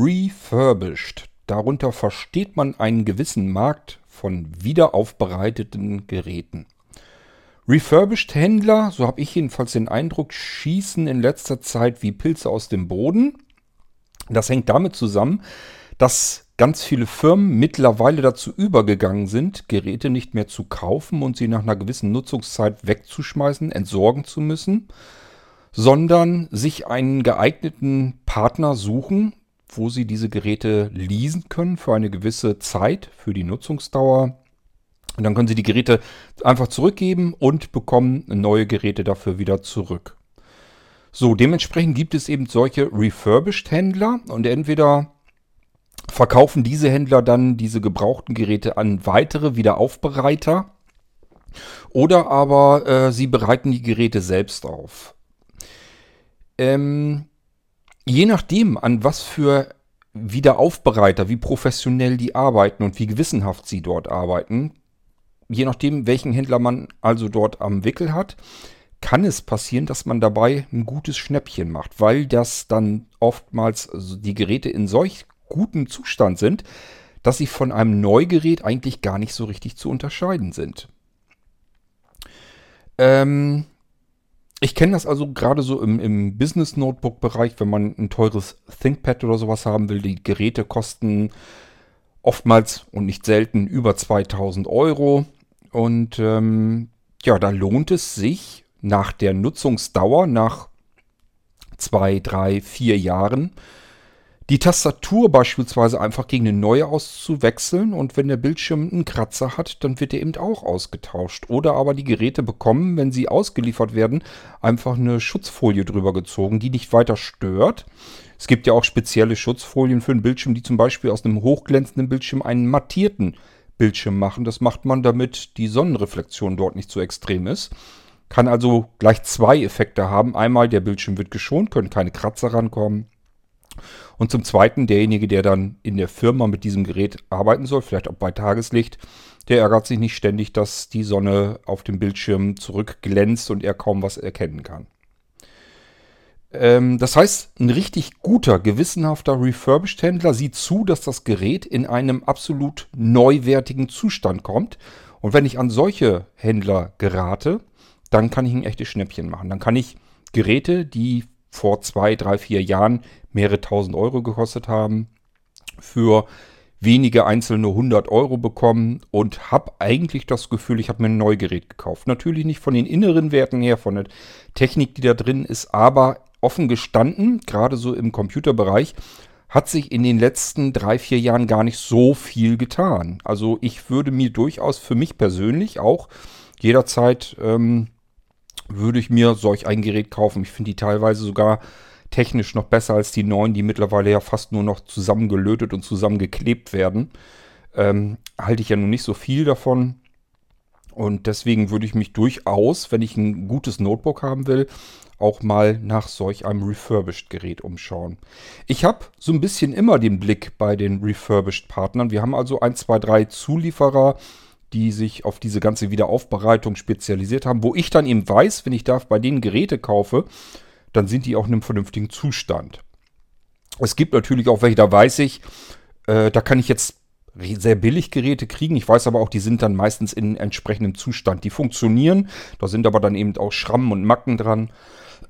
Refurbished. Darunter versteht man einen gewissen Markt von wiederaufbereiteten Geräten. Refurbished-Händler, so habe ich jedenfalls den Eindruck, schießen in letzter Zeit wie Pilze aus dem Boden. Das hängt damit zusammen, dass ganz viele Firmen mittlerweile dazu übergegangen sind, Geräte nicht mehr zu kaufen und sie nach einer gewissen Nutzungszeit wegzuschmeißen, entsorgen zu müssen, sondern sich einen geeigneten Partner suchen, wo sie diese Geräte leasen können für eine gewisse Zeit, für die Nutzungsdauer und dann können Sie die Geräte einfach zurückgeben und bekommen neue Geräte dafür wieder zurück. So, dementsprechend gibt es eben solche Refurbished-Händler und entweder verkaufen diese Händler dann diese gebrauchten Geräte an weitere Wiederaufbereiter oder aber äh, sie bereiten die Geräte selbst auf. Ähm, je nachdem, an was für Wiederaufbereiter, wie professionell die arbeiten und wie gewissenhaft sie dort arbeiten, je nachdem, welchen Händler man also dort am Wickel hat, kann es passieren, dass man dabei ein gutes Schnäppchen macht, weil das dann oftmals die Geräte in solch gutem Zustand sind, dass sie von einem Neugerät eigentlich gar nicht so richtig zu unterscheiden sind. Ähm, ich kenne das also gerade so im, im Business-Notebook-Bereich, wenn man ein teures ThinkPad oder sowas haben will. Die Geräte kosten oftmals und nicht selten über 2000 Euro. Und ähm, ja, da lohnt es sich nach der Nutzungsdauer, nach zwei, drei, vier Jahren, die Tastatur beispielsweise einfach gegen eine neue auszuwechseln und wenn der Bildschirm einen Kratzer hat, dann wird er eben auch ausgetauscht. Oder aber die Geräte bekommen, wenn sie ausgeliefert werden, einfach eine Schutzfolie drüber gezogen, die nicht weiter stört. Es gibt ja auch spezielle Schutzfolien für einen Bildschirm, die zum Beispiel aus einem hochglänzenden Bildschirm einen mattierten Bildschirm machen. Das macht man, damit die Sonnenreflexion dort nicht so extrem ist. Kann also gleich zwei Effekte haben. Einmal, der Bildschirm wird geschont, können keine Kratzer rankommen. Und zum Zweiten, derjenige, der dann in der Firma mit diesem Gerät arbeiten soll, vielleicht auch bei Tageslicht, der ärgert sich nicht ständig, dass die Sonne auf dem Bildschirm zurückglänzt und er kaum was erkennen kann. Ähm, das heißt, ein richtig guter, gewissenhafter Refurbished-Händler sieht zu, dass das Gerät in einem absolut neuwertigen Zustand kommt. Und wenn ich an solche Händler gerate, dann kann ich ein echtes Schnäppchen machen. Dann kann ich Geräte, die vor zwei, drei, vier Jahren mehrere tausend Euro gekostet haben, für wenige einzelne 100 Euro bekommen und habe eigentlich das Gefühl, ich habe mir ein Neugerät gekauft. Natürlich nicht von den inneren Werten her, von der Technik, die da drin ist, aber offen gestanden, gerade so im Computerbereich, hat sich in den letzten drei, vier Jahren gar nicht so viel getan. Also ich würde mir durchaus für mich persönlich auch jederzeit ähm, würde ich mir solch ein Gerät kaufen. Ich finde die teilweise sogar technisch noch besser als die neuen, die mittlerweile ja fast nur noch zusammengelötet und zusammengeklebt werden. Ähm, halte ich ja nun nicht so viel davon. Und deswegen würde ich mich durchaus, wenn ich ein gutes Notebook haben will, auch mal nach solch einem Refurbished-Gerät umschauen. Ich habe so ein bisschen immer den Blick bei den Refurbished-Partnern. Wir haben also ein, zwei, drei Zulieferer, die sich auf diese ganze Wiederaufbereitung spezialisiert haben, wo ich dann eben weiß, wenn ich da bei denen Geräte kaufe, dann sind die auch in einem vernünftigen Zustand. Es gibt natürlich auch welche, da weiß ich, äh, da kann ich jetzt sehr billig Geräte kriegen. Ich weiß aber auch, die sind dann meistens in entsprechendem Zustand. Die funktionieren, da sind aber dann eben auch Schrammen und Macken dran.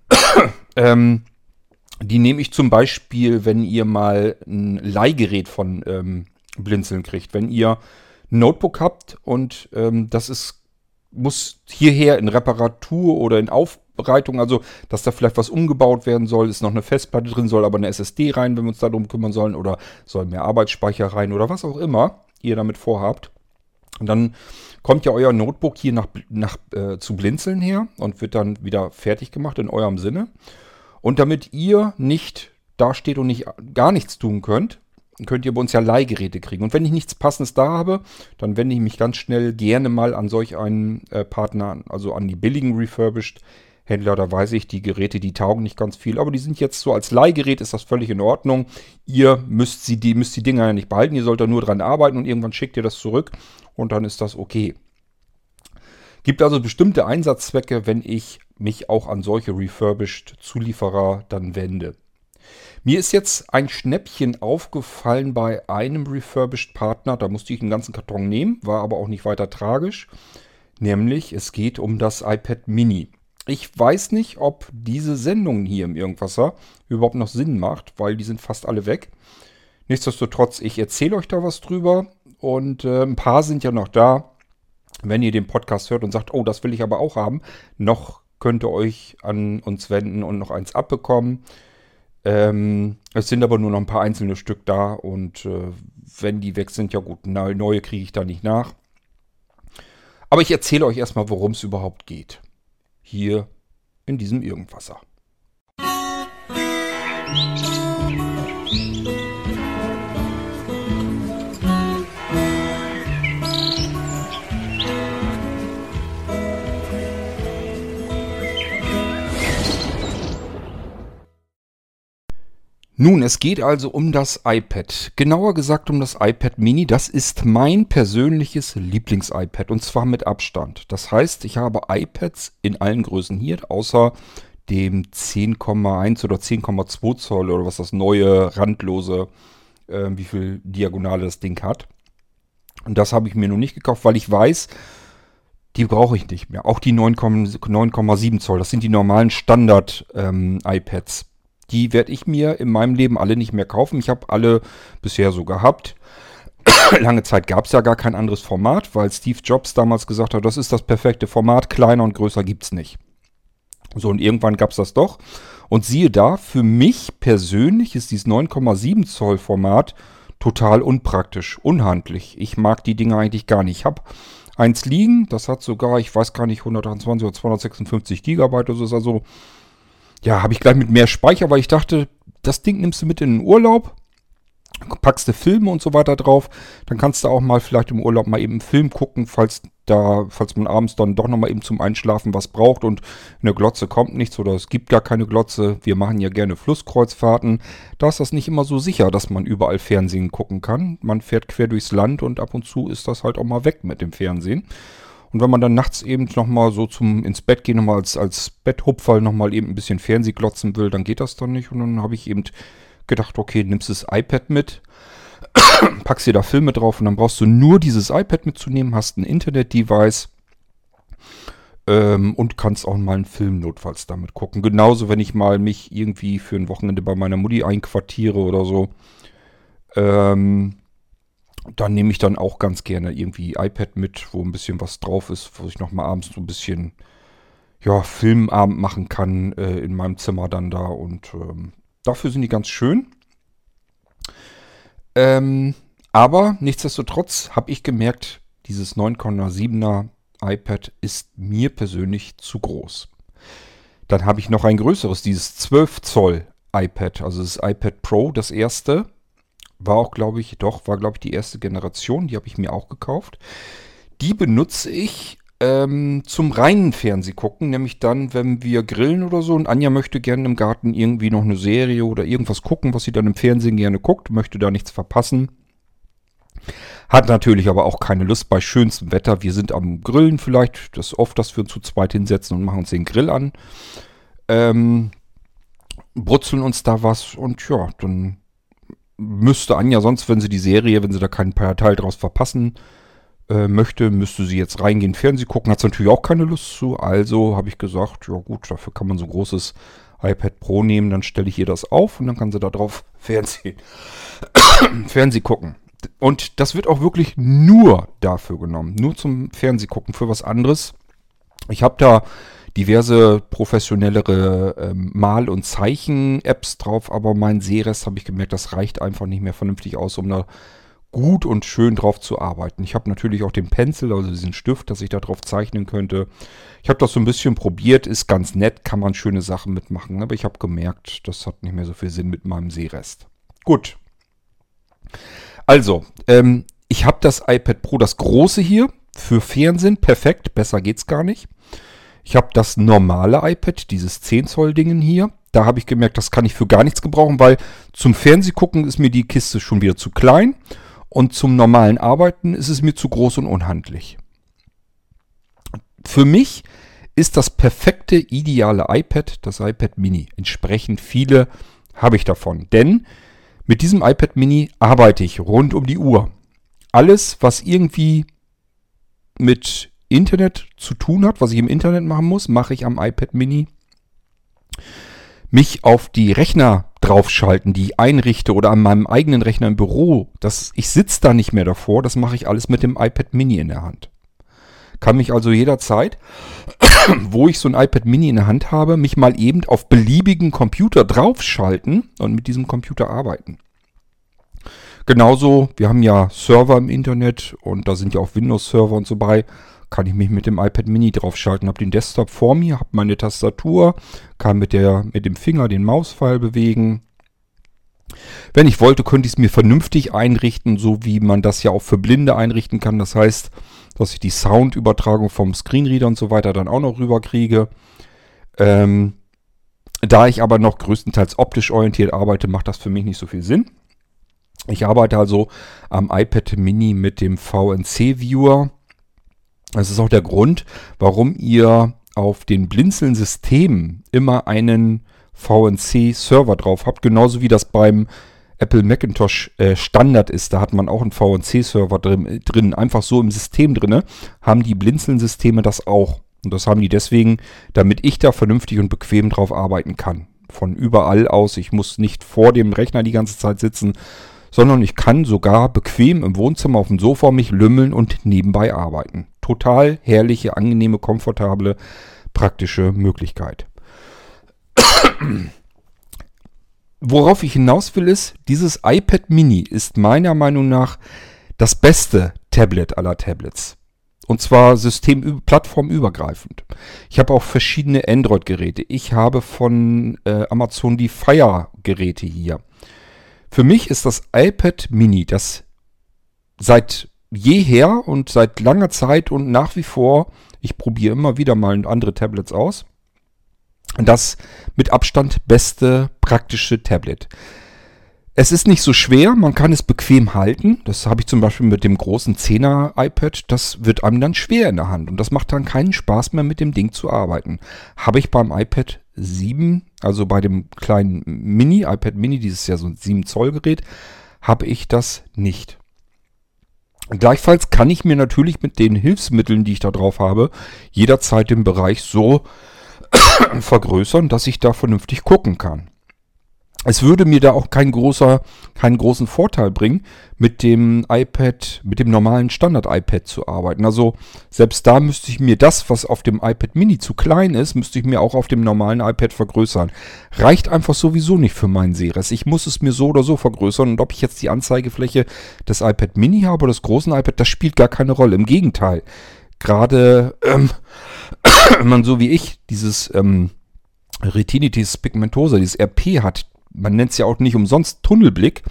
ähm, die nehme ich zum Beispiel, wenn ihr mal ein Leihgerät von ähm, Blinzeln kriegt. Wenn ihr Notebook habt und ähm, das ist, muss hierher in Reparatur oder in Aufbereitung, also dass da vielleicht was umgebaut werden soll, ist noch eine Festplatte drin, soll aber eine SSD rein, wenn wir uns darum kümmern sollen, oder soll mehr Arbeitsspeicher rein oder was auch immer ihr damit vorhabt. Und dann kommt ja euer Notebook hier nach, nach äh, zu blinzeln her und wird dann wieder fertig gemacht in eurem Sinne. Und damit ihr nicht dasteht und nicht gar nichts tun könnt, könnt ihr bei uns ja Leihgeräte kriegen. Und wenn ich nichts Passendes da habe, dann wende ich mich ganz schnell gerne mal an solch einen äh, Partner, also an die billigen Refurbished Händler. Da weiß ich, die Geräte, die taugen nicht ganz viel, aber die sind jetzt so als Leihgerät, ist das völlig in Ordnung. Ihr müsst, sie, die, müsst die Dinger ja nicht behalten, ihr sollt da nur dran arbeiten und irgendwann schickt ihr das zurück und dann ist das okay. Gibt also bestimmte Einsatzzwecke, wenn ich mich auch an solche refurbished Zulieferer dann wende. Mir ist jetzt ein Schnäppchen aufgefallen bei einem Refurbished Partner. Da musste ich einen ganzen Karton nehmen, war aber auch nicht weiter tragisch. Nämlich, es geht um das iPad Mini. Ich weiß nicht, ob diese Sendung hier im Irgendwasser überhaupt noch Sinn macht, weil die sind fast alle weg. Nichtsdestotrotz, ich erzähle euch da was drüber und äh, ein paar sind ja noch da. Wenn ihr den Podcast hört und sagt, oh, das will ich aber auch haben, noch könnt ihr euch an uns wenden und noch eins abbekommen. Ähm, es sind aber nur noch ein paar einzelne Stück da und äh, wenn die weg sind, ja gut, neue kriege ich da nicht nach. Aber ich erzähle euch erstmal, worum es überhaupt geht. Hier in diesem Irgendwasser. Musik Nun, es geht also um das iPad. Genauer gesagt um das iPad Mini. Das ist mein persönliches Lieblings-iPad und zwar mit Abstand. Das heißt, ich habe iPads in allen Größen hier, außer dem 10,1 oder 10,2 Zoll oder was das neue randlose, äh, wie viel Diagonale das Ding hat. Und das habe ich mir noch nicht gekauft, weil ich weiß, die brauche ich nicht mehr. Auch die 9,7 Zoll, das sind die normalen Standard-iPads. Ähm, die werde ich mir in meinem Leben alle nicht mehr kaufen. Ich habe alle bisher so gehabt. Lange Zeit gab es ja gar kein anderes Format, weil Steve Jobs damals gesagt hat, das ist das perfekte Format, kleiner und größer gibt es nicht. So, und irgendwann gab es das doch. Und siehe da, für mich persönlich ist dieses 9,7 Zoll Format total unpraktisch, unhandlich. Ich mag die Dinge eigentlich gar nicht. Ich habe eins liegen, das hat sogar, ich weiß gar nicht, 128 oder 256 Gigabyte. Das ist also ja, habe ich gleich mit mehr Speicher, weil ich dachte, das Ding nimmst du mit in den Urlaub, packst du Filme und so weiter drauf, dann kannst du auch mal vielleicht im Urlaub mal eben einen Film gucken, falls da, falls man abends dann doch nochmal eben zum Einschlafen was braucht und eine Glotze kommt nichts oder es gibt gar keine Glotze. Wir machen ja gerne Flusskreuzfahrten. Da ist das nicht immer so sicher, dass man überall Fernsehen gucken kann. Man fährt quer durchs Land und ab und zu ist das halt auch mal weg mit dem Fernsehen. Und wenn man dann nachts eben nochmal so zum ins Bett gehen, nochmal als, als Betthupferl nochmal eben ein bisschen Fernseh glotzen will, dann geht das dann nicht. Und dann habe ich eben gedacht, okay, nimmst das iPad mit, packst dir da Filme drauf und dann brauchst du nur dieses iPad mitzunehmen, hast ein Internet-Device ähm, und kannst auch mal einen Film notfalls damit gucken. Genauso, wenn ich mal mich irgendwie für ein Wochenende bei meiner Mutti einquartiere oder so. Ähm, dann nehme ich dann auch ganz gerne irgendwie iPad mit, wo ein bisschen was drauf ist, wo ich nochmal abends so ein bisschen ja, Filmabend machen kann äh, in meinem Zimmer dann da. Und ähm, dafür sind die ganz schön. Ähm, aber nichtsdestotrotz habe ich gemerkt, dieses 9,7er iPad ist mir persönlich zu groß. Dann habe ich noch ein größeres, dieses 12 Zoll iPad, also das iPad Pro, das erste. War auch, glaube ich, doch, war, glaube ich, die erste Generation. Die habe ich mir auch gekauft. Die benutze ich ähm, zum reinen Fernseh gucken, nämlich dann, wenn wir grillen oder so und Anja möchte gerne im Garten irgendwie noch eine Serie oder irgendwas gucken, was sie dann im Fernsehen gerne guckt, möchte da nichts verpassen. Hat natürlich aber auch keine Lust bei schönstem Wetter. Wir sind am Grillen vielleicht, das ist oft, dass wir uns zu zweit hinsetzen und machen uns den Grill an. Ähm, brutzeln uns da was und ja, dann müsste Anja sonst, wenn sie die Serie, wenn sie da keinen Teil draus verpassen äh, möchte, müsste sie jetzt reingehen, Fernsehen gucken. Hat sie natürlich auch keine Lust zu. Also habe ich gesagt, ja gut, dafür kann man so ein großes iPad Pro nehmen. Dann stelle ich ihr das auf und dann kann sie da drauf Fernsehen, Fernsehen gucken. Und das wird auch wirklich nur dafür genommen. Nur zum Fernsehgucken. Für was anderes. Ich habe da diverse professionellere ähm, Mal- und Zeichen-Apps drauf, aber mein Sehrest habe ich gemerkt, das reicht einfach nicht mehr vernünftig aus, um da gut und schön drauf zu arbeiten. Ich habe natürlich auch den Pencil, also diesen Stift, dass ich da drauf zeichnen könnte. Ich habe das so ein bisschen probiert, ist ganz nett, kann man schöne Sachen mitmachen, aber ich habe gemerkt, das hat nicht mehr so viel Sinn mit meinem Sehrest. Gut. Also, ähm, ich habe das iPad Pro, das große hier, für Fernsehen, perfekt, besser geht's gar nicht. Ich habe das normale iPad, dieses 10 Zoll Dingen hier. Da habe ich gemerkt, das kann ich für gar nichts gebrauchen, weil zum Fernsehgucken ist mir die Kiste schon wieder zu klein und zum normalen Arbeiten ist es mir zu groß und unhandlich. Für mich ist das perfekte, ideale iPad das iPad Mini. Entsprechend viele habe ich davon. Denn mit diesem iPad Mini arbeite ich rund um die Uhr. Alles, was irgendwie mit Internet zu tun hat, was ich im Internet machen muss, mache ich am iPad Mini. Mich auf die Rechner draufschalten, die ich einrichte oder an meinem eigenen Rechner im Büro, das, ich sitze da nicht mehr davor, das mache ich alles mit dem iPad Mini in der Hand. Kann mich also jederzeit, wo ich so ein iPad Mini in der Hand habe, mich mal eben auf beliebigen Computer draufschalten und mit diesem Computer arbeiten. Genauso, wir haben ja Server im Internet und da sind ja auch Windows-Server und so bei. Kann ich mich mit dem iPad Mini draufschalten, habe den Desktop vor mir, habe meine Tastatur, kann mit, der, mit dem Finger den Mauspfeil bewegen. Wenn ich wollte, könnte ich es mir vernünftig einrichten, so wie man das ja auch für Blinde einrichten kann. Das heißt, dass ich die Soundübertragung vom Screenreader und so weiter dann auch noch rüberkriege. Ähm, da ich aber noch größtenteils optisch orientiert arbeite, macht das für mich nicht so viel Sinn. Ich arbeite also am iPad Mini mit dem VNC-Viewer. Das ist auch der Grund, warum ihr auf den Blinzeln-Systemen immer einen VNC-Server drauf habt. Genauso wie das beim Apple Macintosh äh, Standard ist. Da hat man auch einen VNC-Server drin, drin, einfach so im System drin. Haben die Blinzeln-Systeme das auch. Und das haben die deswegen, damit ich da vernünftig und bequem drauf arbeiten kann. Von überall aus. Ich muss nicht vor dem Rechner die ganze Zeit sitzen, sondern ich kann sogar bequem im Wohnzimmer auf dem Sofa mich lümmeln und nebenbei arbeiten. Total herrliche, angenehme, komfortable, praktische Möglichkeit. Worauf ich hinaus will ist, dieses iPad Mini ist meiner Meinung nach das beste Tablet aller Tablets. Und zwar system plattformübergreifend. Ich habe auch verschiedene Android-Geräte. Ich habe von äh, Amazon die Fire-Geräte hier. Für mich ist das iPad Mini das seit jeher und seit langer Zeit und nach wie vor, ich probiere immer wieder mal andere Tablets aus, das mit Abstand beste praktische Tablet. Es ist nicht so schwer, man kann es bequem halten. Das habe ich zum Beispiel mit dem großen 10er iPad. Das wird einem dann schwer in der Hand und das macht dann keinen Spaß mehr mit dem Ding zu arbeiten. Habe ich beim iPad 7, also bei dem kleinen Mini, iPad Mini, dieses ja so ein 7 Zoll Gerät, habe ich das nicht. Gleichfalls kann ich mir natürlich mit den Hilfsmitteln, die ich da drauf habe, jederzeit den Bereich so vergrößern, dass ich da vernünftig gucken kann es würde mir da auch kein großer, keinen großen Vorteil bringen, mit dem iPad, mit dem normalen Standard-iPad zu arbeiten. Also selbst da müsste ich mir das, was auf dem iPad Mini zu klein ist, müsste ich mir auch auf dem normalen iPad vergrößern. Reicht einfach sowieso nicht für meinen Seres. Ich muss es mir so oder so vergrößern. Und ob ich jetzt die Anzeigefläche des iPad Mini habe oder des großen iPad, das spielt gar keine Rolle. Im Gegenteil. Gerade, ähm, man so wie ich dieses ähm, Retinitis pigmentosa, dieses RP hat, man nennt es ja auch nicht umsonst Tunnelblick,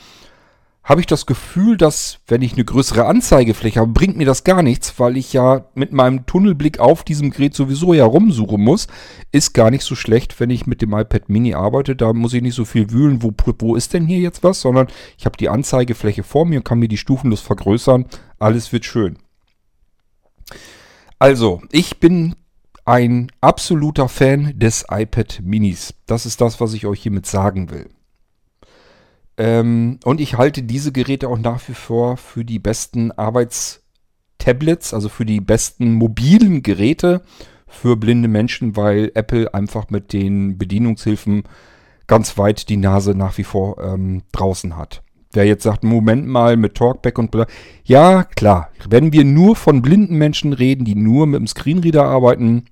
habe ich das Gefühl, dass wenn ich eine größere Anzeigefläche habe, bringt mir das gar nichts, weil ich ja mit meinem Tunnelblick auf diesem Gerät sowieso ja rumsuchen muss. Ist gar nicht so schlecht, wenn ich mit dem iPad Mini arbeite. Da muss ich nicht so viel wühlen, wo, wo ist denn hier jetzt was, sondern ich habe die Anzeigefläche vor mir und kann mir die stufenlos vergrößern. Alles wird schön. Also, ich bin ein absoluter Fan des iPad Minis. Das ist das, was ich euch hiermit sagen will. Ähm, und ich halte diese Geräte auch nach wie vor für die besten Arbeitstablets, also für die besten mobilen Geräte für blinde Menschen, weil Apple einfach mit den Bedienungshilfen ganz weit die Nase nach wie vor ähm, draußen hat. Wer jetzt sagt, Moment mal, mit Talkback und bla. Ja, klar. Wenn wir nur von blinden Menschen reden, die nur mit dem Screenreader arbeiten,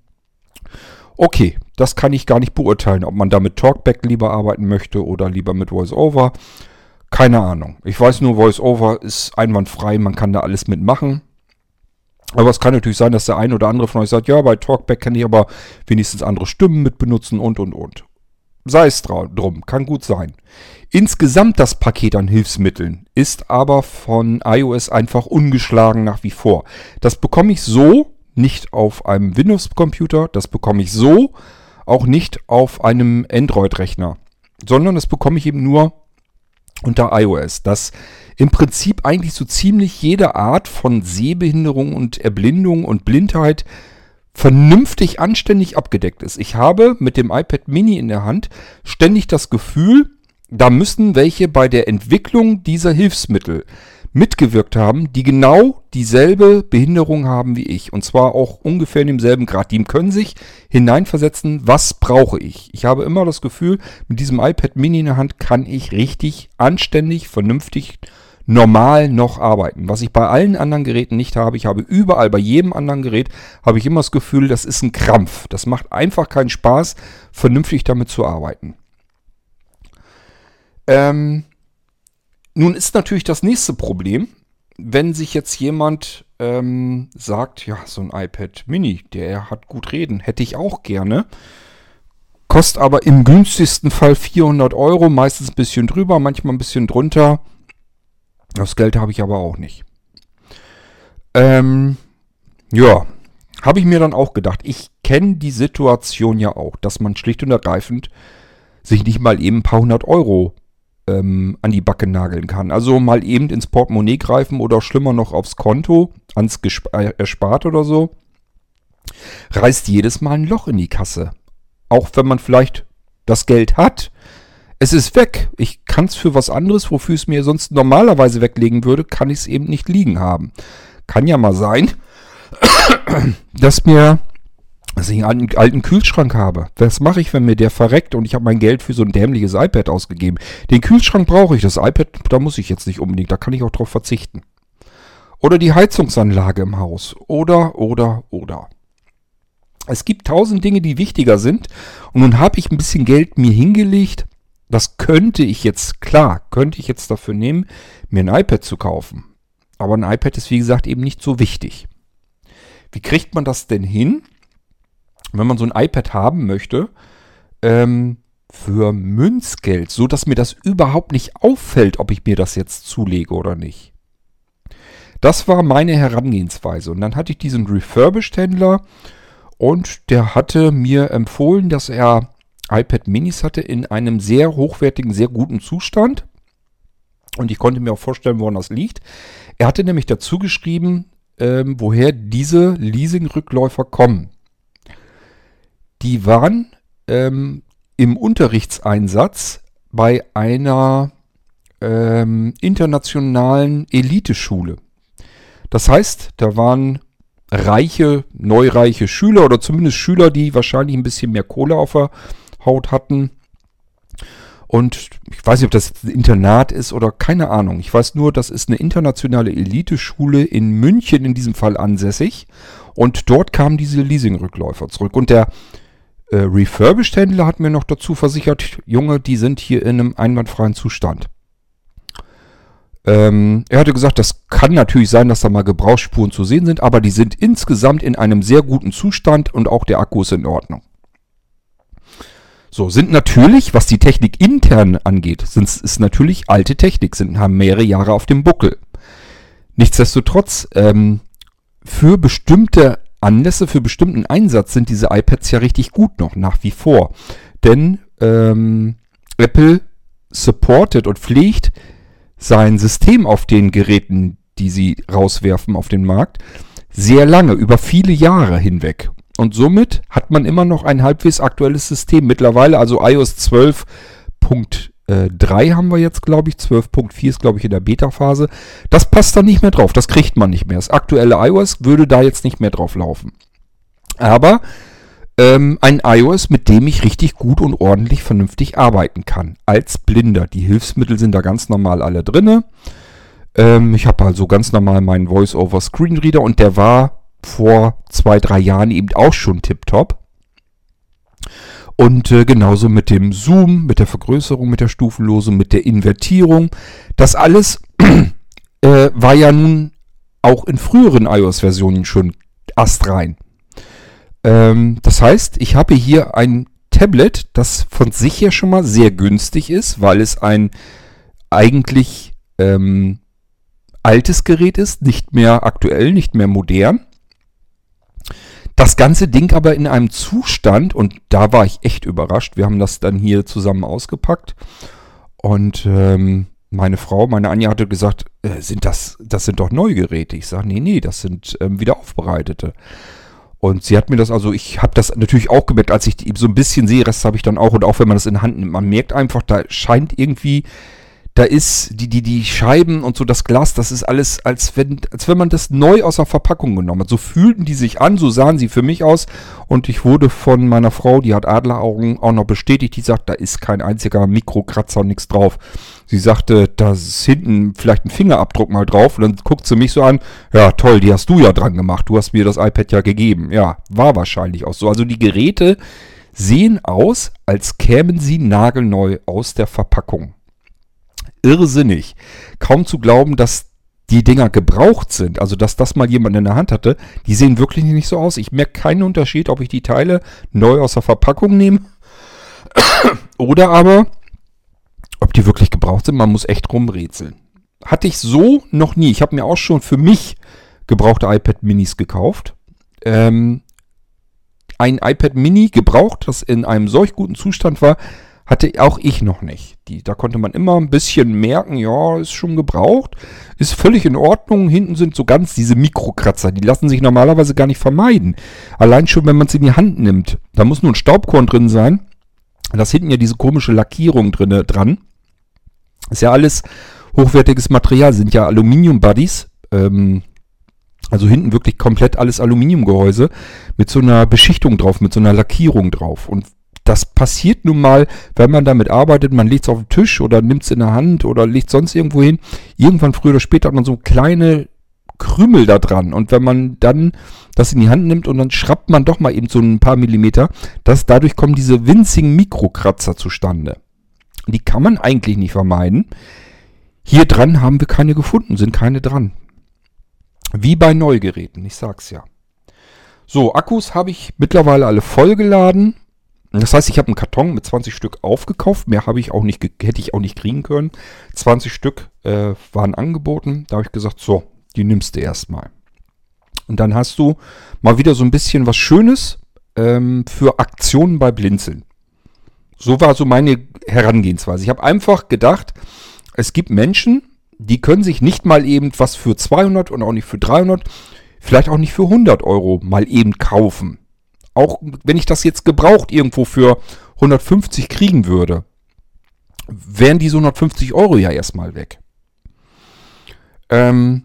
Okay, das kann ich gar nicht beurteilen, ob man da mit Talkback lieber arbeiten möchte oder lieber mit VoiceOver. Keine Ahnung. Ich weiß nur, VoiceOver ist einwandfrei, man kann da alles mitmachen. Aber es kann natürlich sein, dass der ein oder andere von euch sagt, ja, bei Talkback kann ich aber wenigstens andere Stimmen mit benutzen und und und. Sei es drum, kann gut sein. Insgesamt das Paket an Hilfsmitteln ist aber von iOS einfach ungeschlagen nach wie vor. Das bekomme ich so nicht auf einem Windows-Computer, das bekomme ich so auch nicht auf einem Android-Rechner, sondern das bekomme ich eben nur unter iOS, das im Prinzip eigentlich so ziemlich jede Art von Sehbehinderung und Erblindung und Blindheit vernünftig anständig abgedeckt ist. Ich habe mit dem iPad Mini in der Hand ständig das Gefühl, da müssen welche bei der Entwicklung dieser Hilfsmittel mitgewirkt haben, die genau dieselbe Behinderung haben wie ich. Und zwar auch ungefähr in demselben Grad. Die können sich hineinversetzen, was brauche ich. Ich habe immer das Gefühl, mit diesem iPad Mini in der Hand kann ich richtig anständig, vernünftig, normal noch arbeiten. Was ich bei allen anderen Geräten nicht habe. Ich habe überall, bei jedem anderen Gerät, habe ich immer das Gefühl, das ist ein Krampf. Das macht einfach keinen Spaß, vernünftig damit zu arbeiten. Ähm, nun ist natürlich das nächste Problem, wenn sich jetzt jemand ähm, sagt, ja, so ein iPad Mini, der hat gut reden, hätte ich auch gerne. Kostet aber im günstigsten Fall 400 Euro, meistens ein bisschen drüber, manchmal ein bisschen drunter. Das Geld habe ich aber auch nicht. Ähm, ja, habe ich mir dann auch gedacht. Ich kenne die Situation ja auch, dass man schlicht und ergreifend sich nicht mal eben ein paar hundert Euro ähm, an die Backe nageln kann. Also mal eben ins Portemonnaie greifen oder schlimmer noch aufs Konto, ans Gesp äh, Erspart oder so, reißt jedes Mal ein Loch in die Kasse. Auch wenn man vielleicht das Geld hat. Es ist weg. Ich kann es für was anderes, wofür es mir sonst normalerweise weglegen würde, kann ich es eben nicht liegen haben. Kann ja mal sein, dass mir dass ich einen alten Kühlschrank habe. Was mache ich, wenn mir der verreckt und ich habe mein Geld für so ein dämliches iPad ausgegeben? Den Kühlschrank brauche ich, das iPad, da muss ich jetzt nicht unbedingt, da kann ich auch drauf verzichten. Oder die Heizungsanlage im Haus. Oder, oder, oder. Es gibt tausend Dinge, die wichtiger sind. Und nun habe ich ein bisschen Geld mir hingelegt. Das könnte ich jetzt, klar, könnte ich jetzt dafür nehmen, mir ein iPad zu kaufen. Aber ein iPad ist, wie gesagt, eben nicht so wichtig. Wie kriegt man das denn hin? Wenn man so ein iPad haben möchte, ähm, für Münzgeld, so dass mir das überhaupt nicht auffällt, ob ich mir das jetzt zulege oder nicht. Das war meine Herangehensweise. Und dann hatte ich diesen Refurbished-Händler und der hatte mir empfohlen, dass er iPad Minis hatte in einem sehr hochwertigen, sehr guten Zustand. Und ich konnte mir auch vorstellen, woran das liegt. Er hatte nämlich dazu geschrieben, ähm, woher diese Leasing-Rückläufer kommen die waren ähm, im Unterrichtseinsatz bei einer ähm, internationalen Eliteschule. Das heißt, da waren reiche, neureiche Schüler oder zumindest Schüler, die wahrscheinlich ein bisschen mehr Kohle auf der Haut hatten. Und ich weiß nicht, ob das ein Internat ist oder keine Ahnung. Ich weiß nur, das ist eine internationale Eliteschule in München in diesem Fall ansässig. Und dort kamen diese Leasingrückläufer zurück. Und der äh, Refurbished-Händler hat mir noch dazu versichert, Junge, die sind hier in einem einwandfreien Zustand. Ähm, er hatte gesagt, das kann natürlich sein, dass da mal Gebrauchsspuren zu sehen sind, aber die sind insgesamt in einem sehr guten Zustand und auch der Akku ist in Ordnung. So, sind natürlich, was die Technik intern angeht, sind, ist natürlich alte Technik, sind, haben mehrere Jahre auf dem Buckel. Nichtsdestotrotz, ähm, für bestimmte Anlässe für bestimmten Einsatz sind diese iPads ja richtig gut noch, nach wie vor. Denn ähm, Apple supportet und pflegt sein System auf den Geräten, die sie rauswerfen auf den Markt, sehr lange, über viele Jahre hinweg. Und somit hat man immer noch ein halbwegs aktuelles System. Mittlerweile, also iOS 12.1 äh, 3 haben wir jetzt, glaube ich. 12.4 ist, glaube ich, in der Beta-Phase. Das passt da nicht mehr drauf. Das kriegt man nicht mehr. Das aktuelle iOS würde da jetzt nicht mehr drauf laufen. Aber ähm, ein iOS, mit dem ich richtig gut und ordentlich vernünftig arbeiten kann. Als Blinder. Die Hilfsmittel sind da ganz normal alle drinne. Ähm, ich habe also ganz normal meinen Voice-over-Screenreader und der war vor zwei, drei Jahren eben auch schon tiptop. Und äh, genauso mit dem Zoom, mit der Vergrößerung, mit der Stufenlose, mit der Invertierung. Das alles äh, war ja nun auch in früheren iOS-Versionen schon astrein. Ähm, das heißt, ich habe hier ein Tablet, das von sich her schon mal sehr günstig ist, weil es ein eigentlich ähm, altes Gerät ist, nicht mehr aktuell, nicht mehr modern. Das ganze Ding aber in einem Zustand, und da war ich echt überrascht, wir haben das dann hier zusammen ausgepackt und ähm, meine Frau, meine Anja hatte gesagt, äh, sind das, das sind doch neue Geräte. Ich sage, nee, nee, das sind ähm, wieder aufbereitete. Und sie hat mir das, also ich habe das natürlich auch gemerkt, als ich die so ein bisschen sehe, Rest habe ich dann auch und auch wenn man das in Hand nimmt, man merkt einfach, da scheint irgendwie da ist die, die, die Scheiben und so das Glas, das ist alles, als wenn, als wenn man das neu aus der Verpackung genommen hat. So fühlten die sich an, so sahen sie für mich aus. Und ich wurde von meiner Frau, die hat Adleraugen, auch noch bestätigt, die sagt, da ist kein einziger Mikrokratzer und nichts drauf. Sie sagte, da ist hinten vielleicht ein Fingerabdruck mal drauf. Und dann guckt sie mich so an, ja toll, die hast du ja dran gemacht. Du hast mir das iPad ja gegeben. Ja, war wahrscheinlich auch so. Also die Geräte sehen aus, als kämen sie nagelneu aus der Verpackung irrsinnig. Kaum zu glauben, dass die Dinger gebraucht sind, also dass das mal jemand in der Hand hatte, die sehen wirklich nicht so aus. Ich merke keinen Unterschied, ob ich die Teile neu aus der Verpackung nehme oder aber, ob die wirklich gebraucht sind. Man muss echt rumrätseln. Hatte ich so noch nie. Ich habe mir auch schon für mich gebrauchte iPad Minis gekauft. Ähm, ein iPad Mini gebraucht, das in einem solch guten Zustand war, hatte auch ich noch nicht. Die, da konnte man immer ein bisschen merken, ja, ist schon gebraucht, ist völlig in Ordnung. Hinten sind so ganz diese Mikrokratzer, die lassen sich normalerweise gar nicht vermeiden. Allein schon, wenn man es in die Hand nimmt. Da muss nur ein Staubkorn drin sein. Da ist hinten ja diese komische Lackierung drinne, dran. Ist ja alles hochwertiges Material, sind ja Aluminium-Buddies. Ähm, also hinten wirklich komplett alles Aluminiumgehäuse mit so einer Beschichtung drauf, mit so einer Lackierung drauf. Und das passiert nun mal, wenn man damit arbeitet, man legt es auf den Tisch oder nimmt es in der Hand oder legt sonst irgendwo hin. Irgendwann früher oder später hat man so kleine Krümel da dran. Und wenn man dann das in die Hand nimmt und dann schrappt man doch mal eben so ein paar Millimeter, dass dadurch kommen diese winzigen Mikrokratzer zustande. Die kann man eigentlich nicht vermeiden. Hier dran haben wir keine gefunden, sind keine dran. Wie bei Neugeräten, ich sag's ja. So, Akkus habe ich mittlerweile alle vollgeladen. Das heißt, ich habe einen Karton mit 20 Stück aufgekauft. Mehr habe ich auch nicht, hätte ich auch nicht kriegen können. 20 Stück äh, waren angeboten. Da habe ich gesagt, so, die nimmst du erstmal. Und dann hast du mal wieder so ein bisschen was Schönes ähm, für Aktionen bei Blinzeln. So war so meine Herangehensweise. Ich habe einfach gedacht, es gibt Menschen, die können sich nicht mal eben was für 200 und auch nicht für 300, vielleicht auch nicht für 100 Euro mal eben kaufen auch wenn ich das jetzt gebraucht irgendwo für 150 kriegen würde, wären diese 150 Euro ja erstmal weg. Ähm,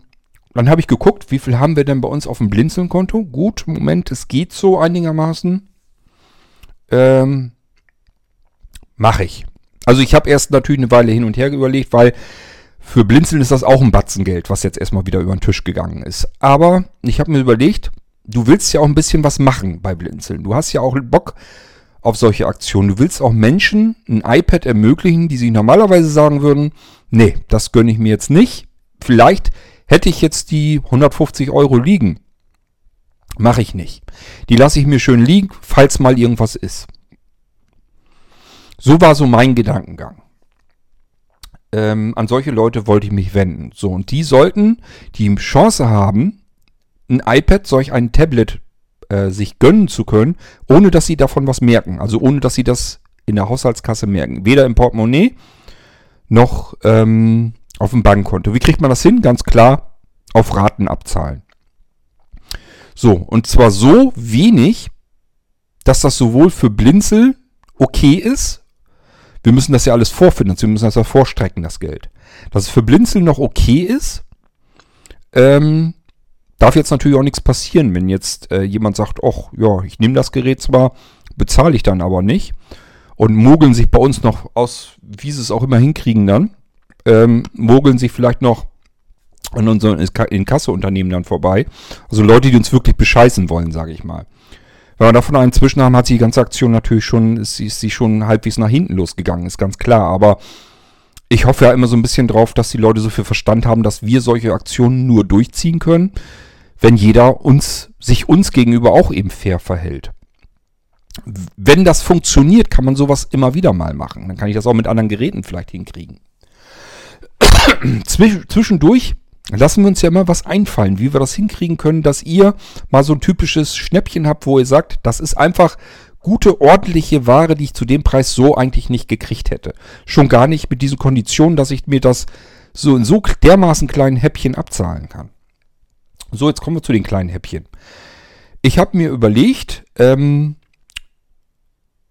dann habe ich geguckt, wie viel haben wir denn bei uns auf dem Blinzeln-Konto? Gut, Moment, es geht so einigermaßen. Ähm, Mache ich. Also ich habe erst natürlich eine Weile hin und her überlegt, weil für Blinzeln ist das auch ein Batzen Geld, was jetzt erstmal wieder über den Tisch gegangen ist. Aber ich habe mir überlegt, du willst ja auch ein bisschen was machen bei Blinzeln. Du hast ja auch Bock auf solche Aktionen. Du willst auch Menschen ein iPad ermöglichen, die sich normalerweise sagen würden, nee, das gönne ich mir jetzt nicht. Vielleicht hätte ich jetzt die 150 Euro liegen. Mache ich nicht. Die lasse ich mir schön liegen, falls mal irgendwas ist. So war so mein Gedankengang. Ähm, an solche Leute wollte ich mich wenden. So, und die sollten die Chance haben, ein iPad, solch ein Tablet äh, sich gönnen zu können, ohne dass sie davon was merken. Also ohne dass sie das in der Haushaltskasse merken. Weder im Portemonnaie noch ähm, auf dem Bankkonto. Wie kriegt man das hin? Ganz klar, auf Raten abzahlen. So, und zwar so wenig, dass das sowohl für Blinzel okay ist. Wir müssen das ja alles vorfinden, wir müssen das ja vorstrecken, das Geld. Dass es für Blinzel noch okay ist, ähm, Darf jetzt natürlich auch nichts passieren, wenn jetzt äh, jemand sagt, ach ja, ich nehme das Gerät zwar, bezahle ich dann aber nicht. Und mogeln sich bei uns noch aus, wie sie es auch immer hinkriegen dann, ähm, mogeln sich vielleicht noch an unseren Inkasseunternehmen dann vorbei. Also Leute, die uns wirklich bescheißen wollen, sage ich mal. Wenn wir davon einen zwischen haben, hat sich die ganze Aktion natürlich schon, ist, ist sie schon halbwegs nach hinten losgegangen, ist ganz klar. Aber ich hoffe ja immer so ein bisschen drauf, dass die Leute so viel Verstand haben, dass wir solche Aktionen nur durchziehen können wenn jeder uns, sich uns gegenüber auch eben fair verhält. Wenn das funktioniert, kann man sowas immer wieder mal machen. Dann kann ich das auch mit anderen Geräten vielleicht hinkriegen. Zwischendurch lassen wir uns ja immer was einfallen, wie wir das hinkriegen können, dass ihr mal so ein typisches Schnäppchen habt, wo ihr sagt, das ist einfach gute, ordentliche Ware, die ich zu dem Preis so eigentlich nicht gekriegt hätte. Schon gar nicht mit diesen Konditionen, dass ich mir das so in so dermaßen kleinen Häppchen abzahlen kann. So, jetzt kommen wir zu den kleinen Häppchen. Ich habe mir überlegt, ähm,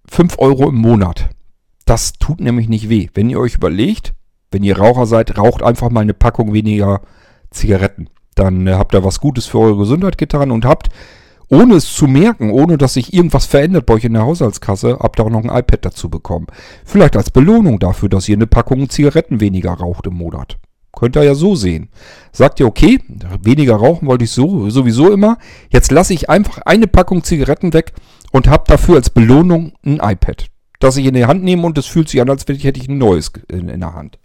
5 Euro im Monat. Das tut nämlich nicht weh. Wenn ihr euch überlegt, wenn ihr Raucher seid, raucht einfach mal eine Packung weniger Zigaretten. Dann äh, habt ihr was Gutes für eure Gesundheit getan und habt, ohne es zu merken, ohne dass sich irgendwas verändert bei euch in der Haushaltskasse, habt ihr auch noch ein iPad dazu bekommen. Vielleicht als Belohnung dafür, dass ihr eine Packung Zigaretten weniger raucht im Monat. Könnt ihr ja so sehen. Sagt ihr, okay, weniger rauchen wollte ich so, sowieso immer. Jetzt lasse ich einfach eine Packung Zigaretten weg und habe dafür als Belohnung ein iPad. Das ich in die Hand nehme und es fühlt sich an, als hätte ich ein neues in, in der Hand.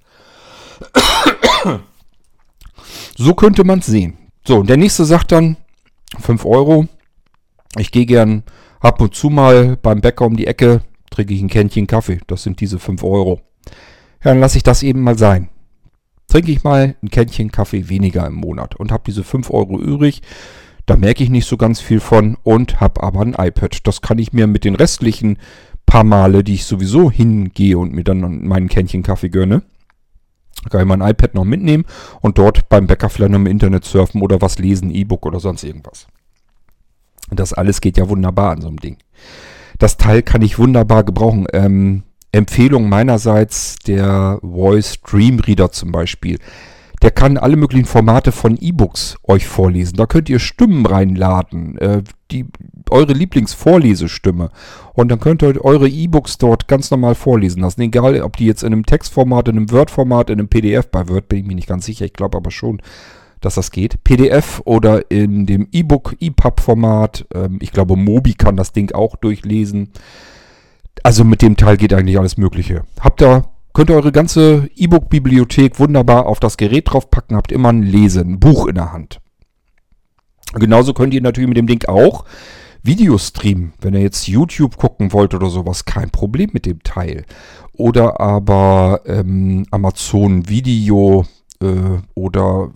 So könnte man es sehen. So, und der nächste sagt dann 5 Euro. Ich gehe gern ab und zu mal beim Bäcker um die Ecke, trinke ich ein Kännchen Kaffee. Das sind diese 5 Euro. Ja, dann lasse ich das eben mal sein. Trinke ich mal ein Kännchen Kaffee weniger im Monat und habe diese 5 Euro übrig. Da merke ich nicht so ganz viel von und habe aber ein iPad. Das kann ich mir mit den restlichen paar Male, die ich sowieso hingehe und mir dann meinen Kännchen Kaffee gönne, kann ich mein iPad noch mitnehmen und dort beim Bäcker vielleicht noch im Internet surfen oder was lesen, E-Book oder sonst irgendwas. Das alles geht ja wunderbar an so einem Ding. Das Teil kann ich wunderbar gebrauchen. Ähm, Empfehlung meinerseits der Voice Dream Reader zum Beispiel. Der kann alle möglichen Formate von E-Books euch vorlesen. Da könnt ihr Stimmen reinladen, äh, die, eure Lieblingsvorlesestimme. Und dann könnt ihr eure E-Books dort ganz normal vorlesen lassen. Egal, ob die jetzt in einem Textformat, in einem Word-Format, in einem PDF, bei Word bin ich mir nicht ganz sicher, ich glaube aber schon, dass das geht. PDF oder in dem E-Book, EPUB-Format. Ähm, ich glaube, Mobi kann das Ding auch durchlesen. Also mit dem Teil geht eigentlich alles Mögliche. Habt ihr Könnt ihr eure ganze E-Book-Bibliothek wunderbar auf das Gerät draufpacken, habt immer ein Lesen, ein Buch in der Hand. Genauso könnt ihr natürlich mit dem Ding auch Videos streamen. Wenn ihr jetzt YouTube gucken wollt oder sowas, kein Problem mit dem Teil. Oder aber ähm, Amazon Video äh, oder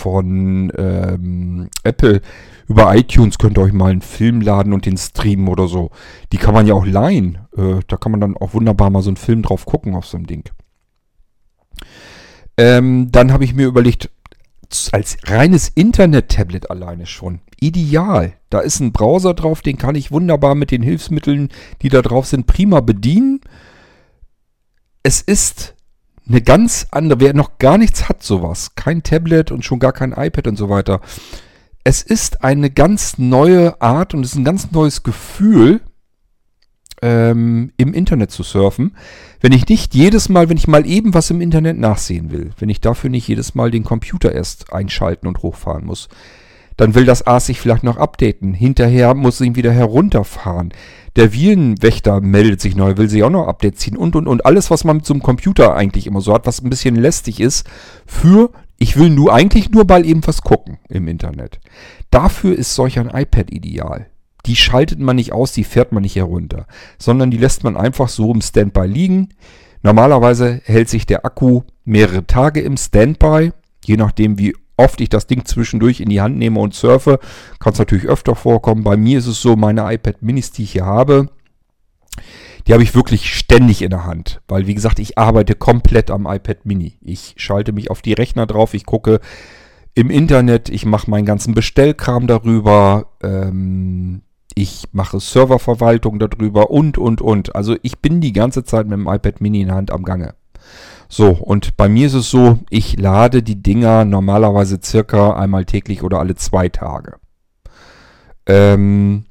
von ähm, Apple über iTunes könnt ihr euch mal einen Film laden und den streamen oder so. Die kann man ja auch leihen. Äh, da kann man dann auch wunderbar mal so einen Film drauf gucken auf so einem Ding. Ähm, dann habe ich mir überlegt, als reines Internet-Tablet alleine schon. Ideal. Da ist ein Browser drauf, den kann ich wunderbar mit den Hilfsmitteln, die da drauf sind, prima bedienen. Es ist eine ganz andere, wer noch gar nichts hat, sowas, kein Tablet und schon gar kein iPad und so weiter, es ist eine ganz neue Art und es ist ein ganz neues Gefühl, ähm, im Internet zu surfen, wenn ich nicht jedes Mal, wenn ich mal eben was im Internet nachsehen will, wenn ich dafür nicht jedes Mal den Computer erst einschalten und hochfahren muss, dann will das AS sich vielleicht noch updaten. Hinterher muss ich ihn wieder herunterfahren. Der Virenwächter meldet sich neu, will sich auch noch Update ziehen und und und. Alles, was man mit so einem Computer eigentlich immer so hat, was ein bisschen lästig ist, für ich will nur eigentlich nur mal eben was gucken im Internet. Dafür ist solch ein iPad ideal. Die schaltet man nicht aus, die fährt man nicht herunter, sondern die lässt man einfach so im Standby liegen. Normalerweise hält sich der Akku mehrere Tage im Standby, je nachdem wie oft ich das Ding zwischendurch in die Hand nehme und surfe. Kann es natürlich öfter vorkommen. Bei mir ist es so, meine iPad Minis, die ich hier habe, die habe ich wirklich ständig in der Hand. Weil, wie gesagt, ich arbeite komplett am iPad Mini. Ich schalte mich auf die Rechner drauf, ich gucke im Internet, ich mache meinen ganzen Bestellkram darüber, ähm, ich mache Serververwaltung darüber und, und, und. Also ich bin die ganze Zeit mit dem iPad Mini in der Hand am Gange. So, und bei mir ist es so, ich lade die Dinger normalerweise circa einmal täglich oder alle zwei Tage. Ähm,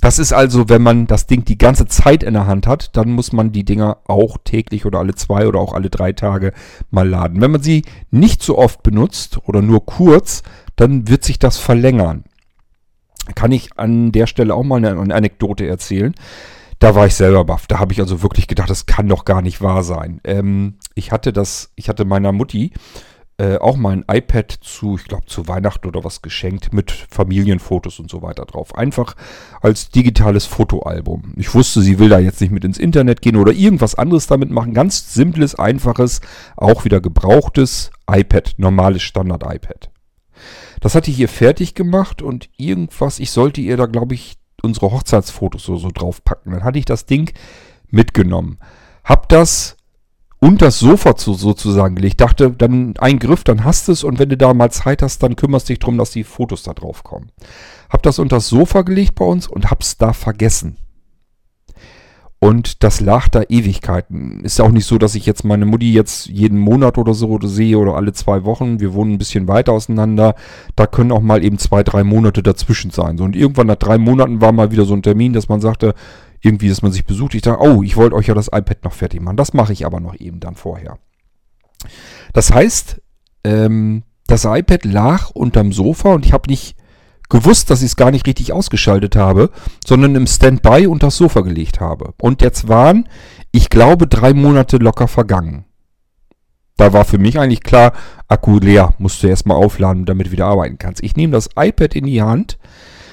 das ist also, wenn man das Ding die ganze Zeit in der Hand hat, dann muss man die Dinger auch täglich oder alle zwei oder auch alle drei Tage mal laden. Wenn man sie nicht so oft benutzt oder nur kurz, dann wird sich das verlängern. Kann ich an der Stelle auch mal eine, eine Anekdote erzählen. Da war ich selber baff. Da habe ich also wirklich gedacht, das kann doch gar nicht wahr sein. Ähm, ich hatte das, ich hatte meiner Mutti äh, auch mal ein iPad zu, ich glaube, zu Weihnachten oder was geschenkt mit Familienfotos und so weiter drauf. Einfach als digitales Fotoalbum. Ich wusste, sie will da jetzt nicht mit ins Internet gehen oder irgendwas anderes damit machen. Ganz simples, einfaches, auch wieder gebrauchtes iPad, normales Standard-iPad. Das hatte ich ihr fertig gemacht und irgendwas, ich sollte ihr da, glaube ich, unsere Hochzeitsfotos so, so draufpacken. Dann hatte ich das Ding mitgenommen. Hab das unter das Sofa zu, sozusagen gelegt. Dachte, dann ein Griff, dann hast es und wenn du da mal Zeit hast, dann kümmerst dich drum, dass die Fotos da drauf kommen. Hab das unter das Sofa gelegt bei uns und hab's da vergessen. Und das lag da Ewigkeiten. Ist auch nicht so, dass ich jetzt meine Mutti jetzt jeden Monat oder so sehe oder alle zwei Wochen. Wir wohnen ein bisschen weiter auseinander. Da können auch mal eben zwei, drei Monate dazwischen sein. So, und irgendwann nach drei Monaten war mal wieder so ein Termin, dass man sagte, irgendwie, dass man sich besucht. Ich dachte, oh, ich wollte euch ja das iPad noch fertig machen. Das mache ich aber noch eben dann vorher. Das heißt, ähm, das iPad lag unterm Sofa und ich habe nicht gewusst, dass ich es gar nicht richtig ausgeschaltet habe, sondern im Standby unter das Sofa gelegt habe. Und jetzt waren, ich glaube, drei Monate locker vergangen. Da war für mich eigentlich klar, Akku leer, musst du erstmal aufladen, damit du wieder arbeiten kannst. Ich nehme das iPad in die Hand.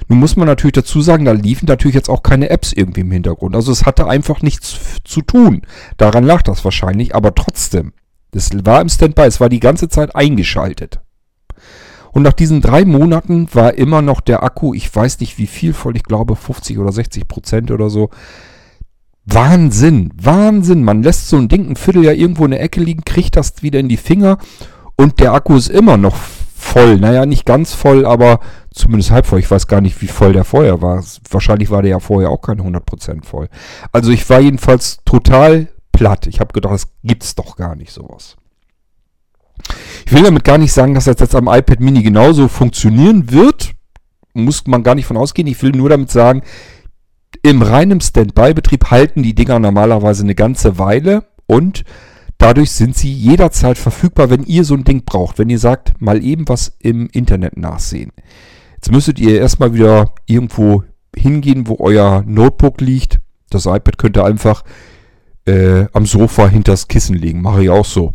Nun muss man natürlich dazu sagen, da liefen natürlich jetzt auch keine Apps irgendwie im Hintergrund. Also es hatte einfach nichts zu tun. Daran lag das wahrscheinlich, aber trotzdem. Das war im Standby, es war die ganze Zeit eingeschaltet. Und nach diesen drei Monaten war immer noch der Akku, ich weiß nicht wie viel voll, ich glaube 50 oder 60 Prozent oder so. Wahnsinn, Wahnsinn. Man lässt so ein Ding ein Vierteljahr irgendwo in der Ecke liegen, kriegt das wieder in die Finger und der Akku ist immer noch voll. Naja, nicht ganz voll, aber zumindest halb voll. Ich weiß gar nicht, wie voll der vorher war. Wahrscheinlich war der ja vorher auch keine 100% voll. Also ich war jedenfalls total platt. Ich habe gedacht, das gibt's doch gar nicht sowas. Ich will damit gar nicht sagen, dass das jetzt am iPad Mini genauso funktionieren wird. Muss man gar nicht von ausgehen. Ich will nur damit sagen, im reinen Standby-Betrieb halten die Dinger normalerweise eine ganze Weile und dadurch sind sie jederzeit verfügbar, wenn ihr so ein Ding braucht. Wenn ihr sagt, mal eben was im Internet nachsehen. Jetzt müsstet ihr erstmal wieder irgendwo hingehen, wo euer Notebook liegt. Das iPad könnt ihr einfach äh, am Sofa hinters Kissen legen. Mache ich auch so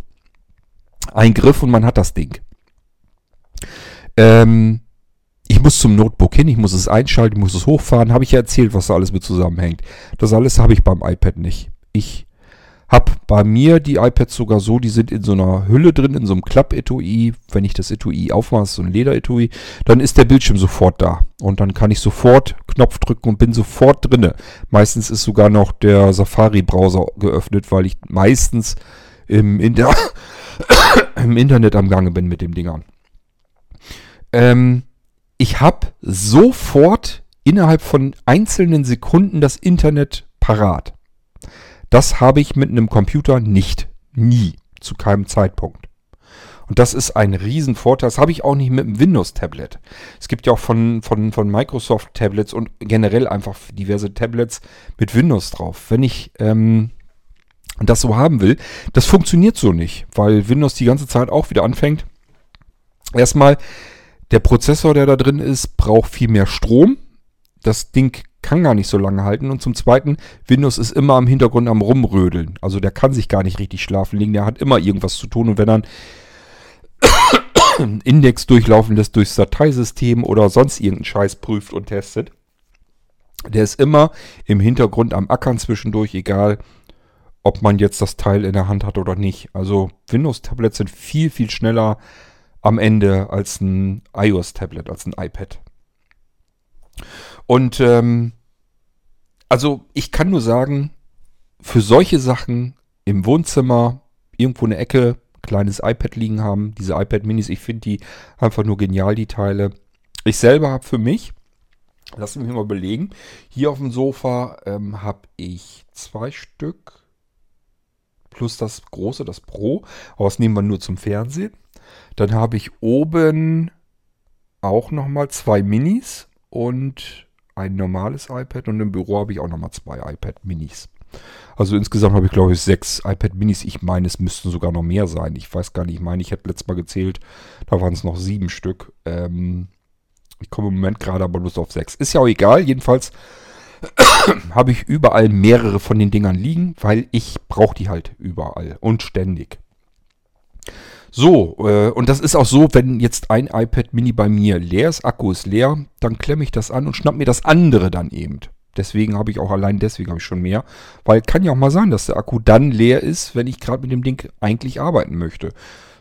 ein Griff und man hat das Ding. Ähm, ich muss zum Notebook hin, ich muss es einschalten, ich muss es hochfahren. Habe ich ja erzählt, was da alles mit zusammenhängt. Das alles habe ich beim iPad nicht. Ich habe bei mir die iPads sogar so, die sind in so einer Hülle drin, in so einem Klapp-Etui. Wenn ich das Etui aufmache, so ein Leder-Etui, dann ist der Bildschirm sofort da. Und dann kann ich sofort Knopf drücken und bin sofort drinne. Meistens ist sogar noch der Safari-Browser geöffnet, weil ich meistens im, in der im Internet am Gange bin mit dem Dingern. Ähm, ich habe sofort innerhalb von einzelnen Sekunden das Internet parat. Das habe ich mit einem Computer nicht. Nie. Zu keinem Zeitpunkt. Und das ist ein Riesenvorteil. Das habe ich auch nicht mit einem Windows-Tablet. Es gibt ja auch von, von, von Microsoft Tablets und generell einfach diverse Tablets mit Windows drauf. Wenn ich ähm, das so haben will, das funktioniert so nicht, weil Windows die ganze Zeit auch wieder anfängt. Erstmal, der Prozessor, der da drin ist, braucht viel mehr Strom. Das Ding kann gar nicht so lange halten. Und zum Zweiten, Windows ist immer am Hintergrund am Rumrödeln. Also der kann sich gar nicht richtig schlafen legen. Der hat immer irgendwas zu tun. Und wenn er einen Index durchlaufen lässt durchs Dateisystem oder sonst irgendeinen Scheiß prüft und testet, der ist immer im Hintergrund am Ackern zwischendurch, egal ob man jetzt das Teil in der Hand hat oder nicht. Also Windows-Tablets sind viel, viel schneller am Ende als ein iOS-Tablet, als ein iPad. Und ähm, also ich kann nur sagen, für solche Sachen im Wohnzimmer, irgendwo eine Ecke, kleines iPad liegen haben, diese iPad Minis, ich finde die einfach nur genial, die Teile. Ich selber habe für mich, lassen wir mal belegen, hier auf dem Sofa ähm, habe ich zwei Stück, plus das große, das Pro. Aber das nehmen wir nur zum Fernsehen. Dann habe ich oben auch nochmal zwei Minis und ein normales iPad. Und im Büro habe ich auch nochmal zwei iPad Minis. Also insgesamt habe ich, glaube ich, sechs iPad Minis. Ich meine, es müssten sogar noch mehr sein. Ich weiß gar nicht. Ich meine, ich hätte letztes Mal gezählt. Da waren es noch sieben Stück. Ähm, ich komme im Moment gerade aber bloß auf sechs. Ist ja auch egal. Jedenfalls habe ich überall mehrere von den Dingern liegen, weil ich brauche die halt überall und ständig. So, äh, und das ist auch so, wenn jetzt ein iPad Mini bei mir leer ist, Akku ist leer, dann klemme ich das an und schnapp mir das andere dann eben. Deswegen habe ich auch allein deswegen habe ich schon mehr, weil kann ja auch mal sein, dass der Akku dann leer ist, wenn ich gerade mit dem Ding eigentlich arbeiten möchte.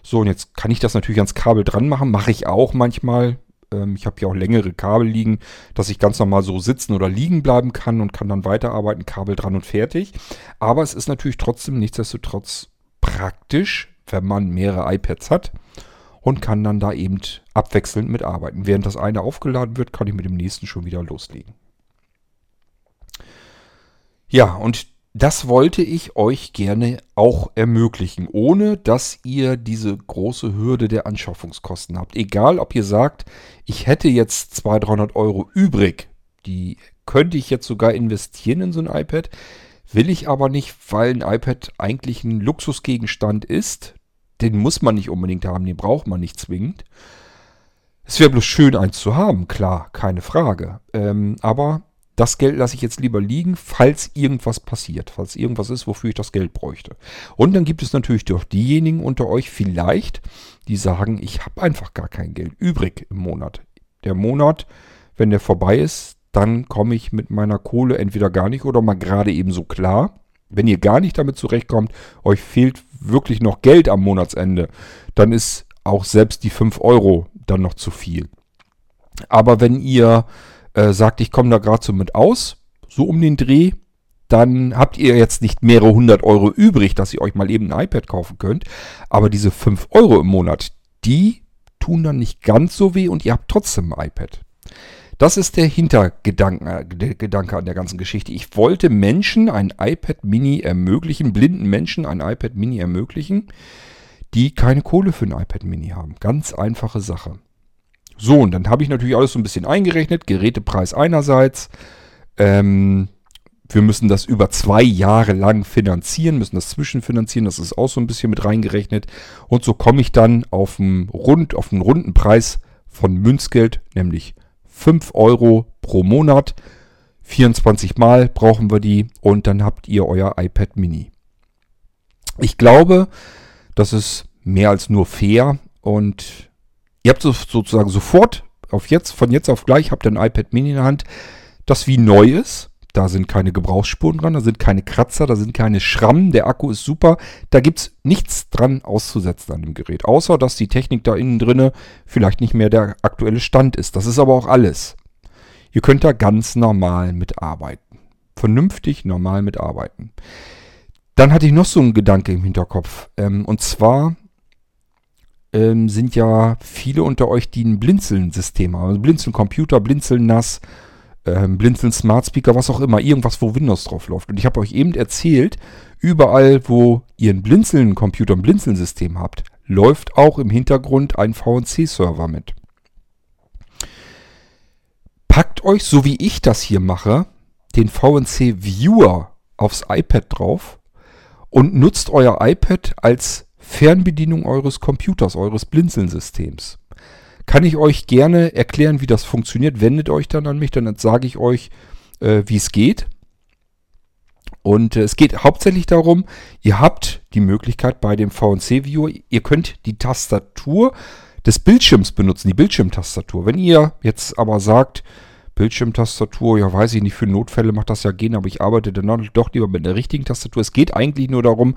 So, und jetzt kann ich das natürlich ans Kabel dran machen, mache ich auch manchmal. Ähm, ich habe hier auch längere Kabel liegen, dass ich ganz normal so sitzen oder liegen bleiben kann und kann dann weiterarbeiten, Kabel dran und fertig. Aber es ist natürlich trotzdem nichtsdestotrotz praktisch, wenn man mehrere iPads hat und kann dann da eben abwechselnd mitarbeiten. Während das eine aufgeladen wird, kann ich mit dem nächsten schon wieder loslegen. Ja, und das wollte ich euch gerne auch ermöglichen, ohne dass ihr diese große Hürde der Anschaffungskosten habt. Egal, ob ihr sagt, ich hätte jetzt 200, 300 Euro übrig, die könnte ich jetzt sogar investieren in so ein iPad, will ich aber nicht, weil ein iPad eigentlich ein Luxusgegenstand ist. Den muss man nicht unbedingt haben, den braucht man nicht zwingend. Es wäre bloß schön, eins zu haben, klar, keine Frage. Ähm, aber das Geld lasse ich jetzt lieber liegen, falls irgendwas passiert, falls irgendwas ist, wofür ich das Geld bräuchte. Und dann gibt es natürlich doch diejenigen unter euch vielleicht, die sagen, ich habe einfach gar kein Geld übrig im Monat. Der Monat, wenn der vorbei ist, dann komme ich mit meiner Kohle entweder gar nicht oder mal gerade eben so klar. Wenn ihr gar nicht damit zurechtkommt, euch fehlt wirklich noch Geld am Monatsende, dann ist auch selbst die 5 Euro dann noch zu viel. Aber wenn ihr äh, sagt, ich komme da gerade so mit aus, so um den Dreh, dann habt ihr jetzt nicht mehrere hundert Euro übrig, dass ihr euch mal eben ein iPad kaufen könnt. Aber diese 5 Euro im Monat, die tun dann nicht ganz so weh und ihr habt trotzdem ein iPad. Das ist der Hintergedanke äh, der Gedanke an der ganzen Geschichte. Ich wollte Menschen ein iPad Mini ermöglichen, blinden Menschen ein iPad Mini ermöglichen, die keine Kohle für ein iPad Mini haben. Ganz einfache Sache. So, und dann habe ich natürlich alles so ein bisschen eingerechnet. Gerätepreis einerseits. Ähm, wir müssen das über zwei Jahre lang finanzieren, müssen das zwischenfinanzieren. Das ist auch so ein bisschen mit reingerechnet. Und so komme ich dann auf einen, rund, auf einen runden Preis von Münzgeld, nämlich 5 Euro pro Monat. 24 Mal brauchen wir die und dann habt ihr euer iPad Mini. Ich glaube, das ist mehr als nur fair und Ihr habt sozusagen sofort, auf jetzt, von jetzt auf gleich, habt ihr ein iPad Mini in der Hand, das wie neu ist. Da sind keine Gebrauchsspuren dran, da sind keine Kratzer, da sind keine Schrammen. Der Akku ist super. Da gibt es nichts dran auszusetzen an dem Gerät. Außer, dass die Technik da innen drinne vielleicht nicht mehr der aktuelle Stand ist. Das ist aber auch alles. Ihr könnt da ganz normal mitarbeiten. Vernünftig normal mitarbeiten. Dann hatte ich noch so einen Gedanke im Hinterkopf. Ähm, und zwar ähm, sind ja viele unter euch, die ein Blinzeln-System haben. Also Blinzeln-Computer, Blinzeln-NAS, ähm, Blinzeln-Smart Speaker, was auch immer. Irgendwas, wo Windows drauf läuft. Und ich habe euch eben erzählt, überall, wo ihr ein Blinzeln-Computer, ein Blinzeln-System habt, läuft auch im Hintergrund ein VNC-Server mit. Packt euch, so wie ich das hier mache, den VNC-Viewer aufs iPad drauf und nutzt euer iPad als Fernbedienung eures Computers, eures Blinzeln-Systems. Kann ich euch gerne erklären, wie das funktioniert. Wendet euch dann an mich, dann sage ich euch, äh, wie es geht. Und äh, es geht hauptsächlich darum, ihr habt die Möglichkeit bei dem VNC-Viewer, ihr könnt die Tastatur des Bildschirms benutzen, die Bildschirmtastatur. Wenn ihr jetzt aber sagt, Bildschirmtastatur, ja weiß ich nicht, für Notfälle macht das ja gehen, aber ich arbeite dann doch lieber mit der richtigen Tastatur. Es geht eigentlich nur darum,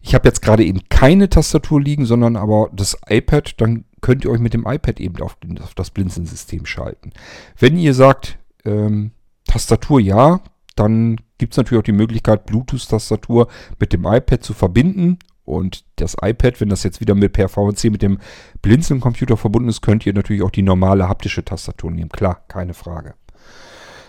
ich habe jetzt gerade eben keine Tastatur liegen, sondern aber das iPad, dann könnt ihr euch mit dem iPad eben auf, den, auf das Blinzeln-System schalten. Wenn ihr sagt, ähm, Tastatur ja, dann gibt es natürlich auch die Möglichkeit, Bluetooth-Tastatur mit dem iPad zu verbinden. Und das iPad, wenn das jetzt wieder mit per VNC mit dem Blinzeln-Computer verbunden ist, könnt ihr natürlich auch die normale haptische Tastatur nehmen. Klar, keine Frage.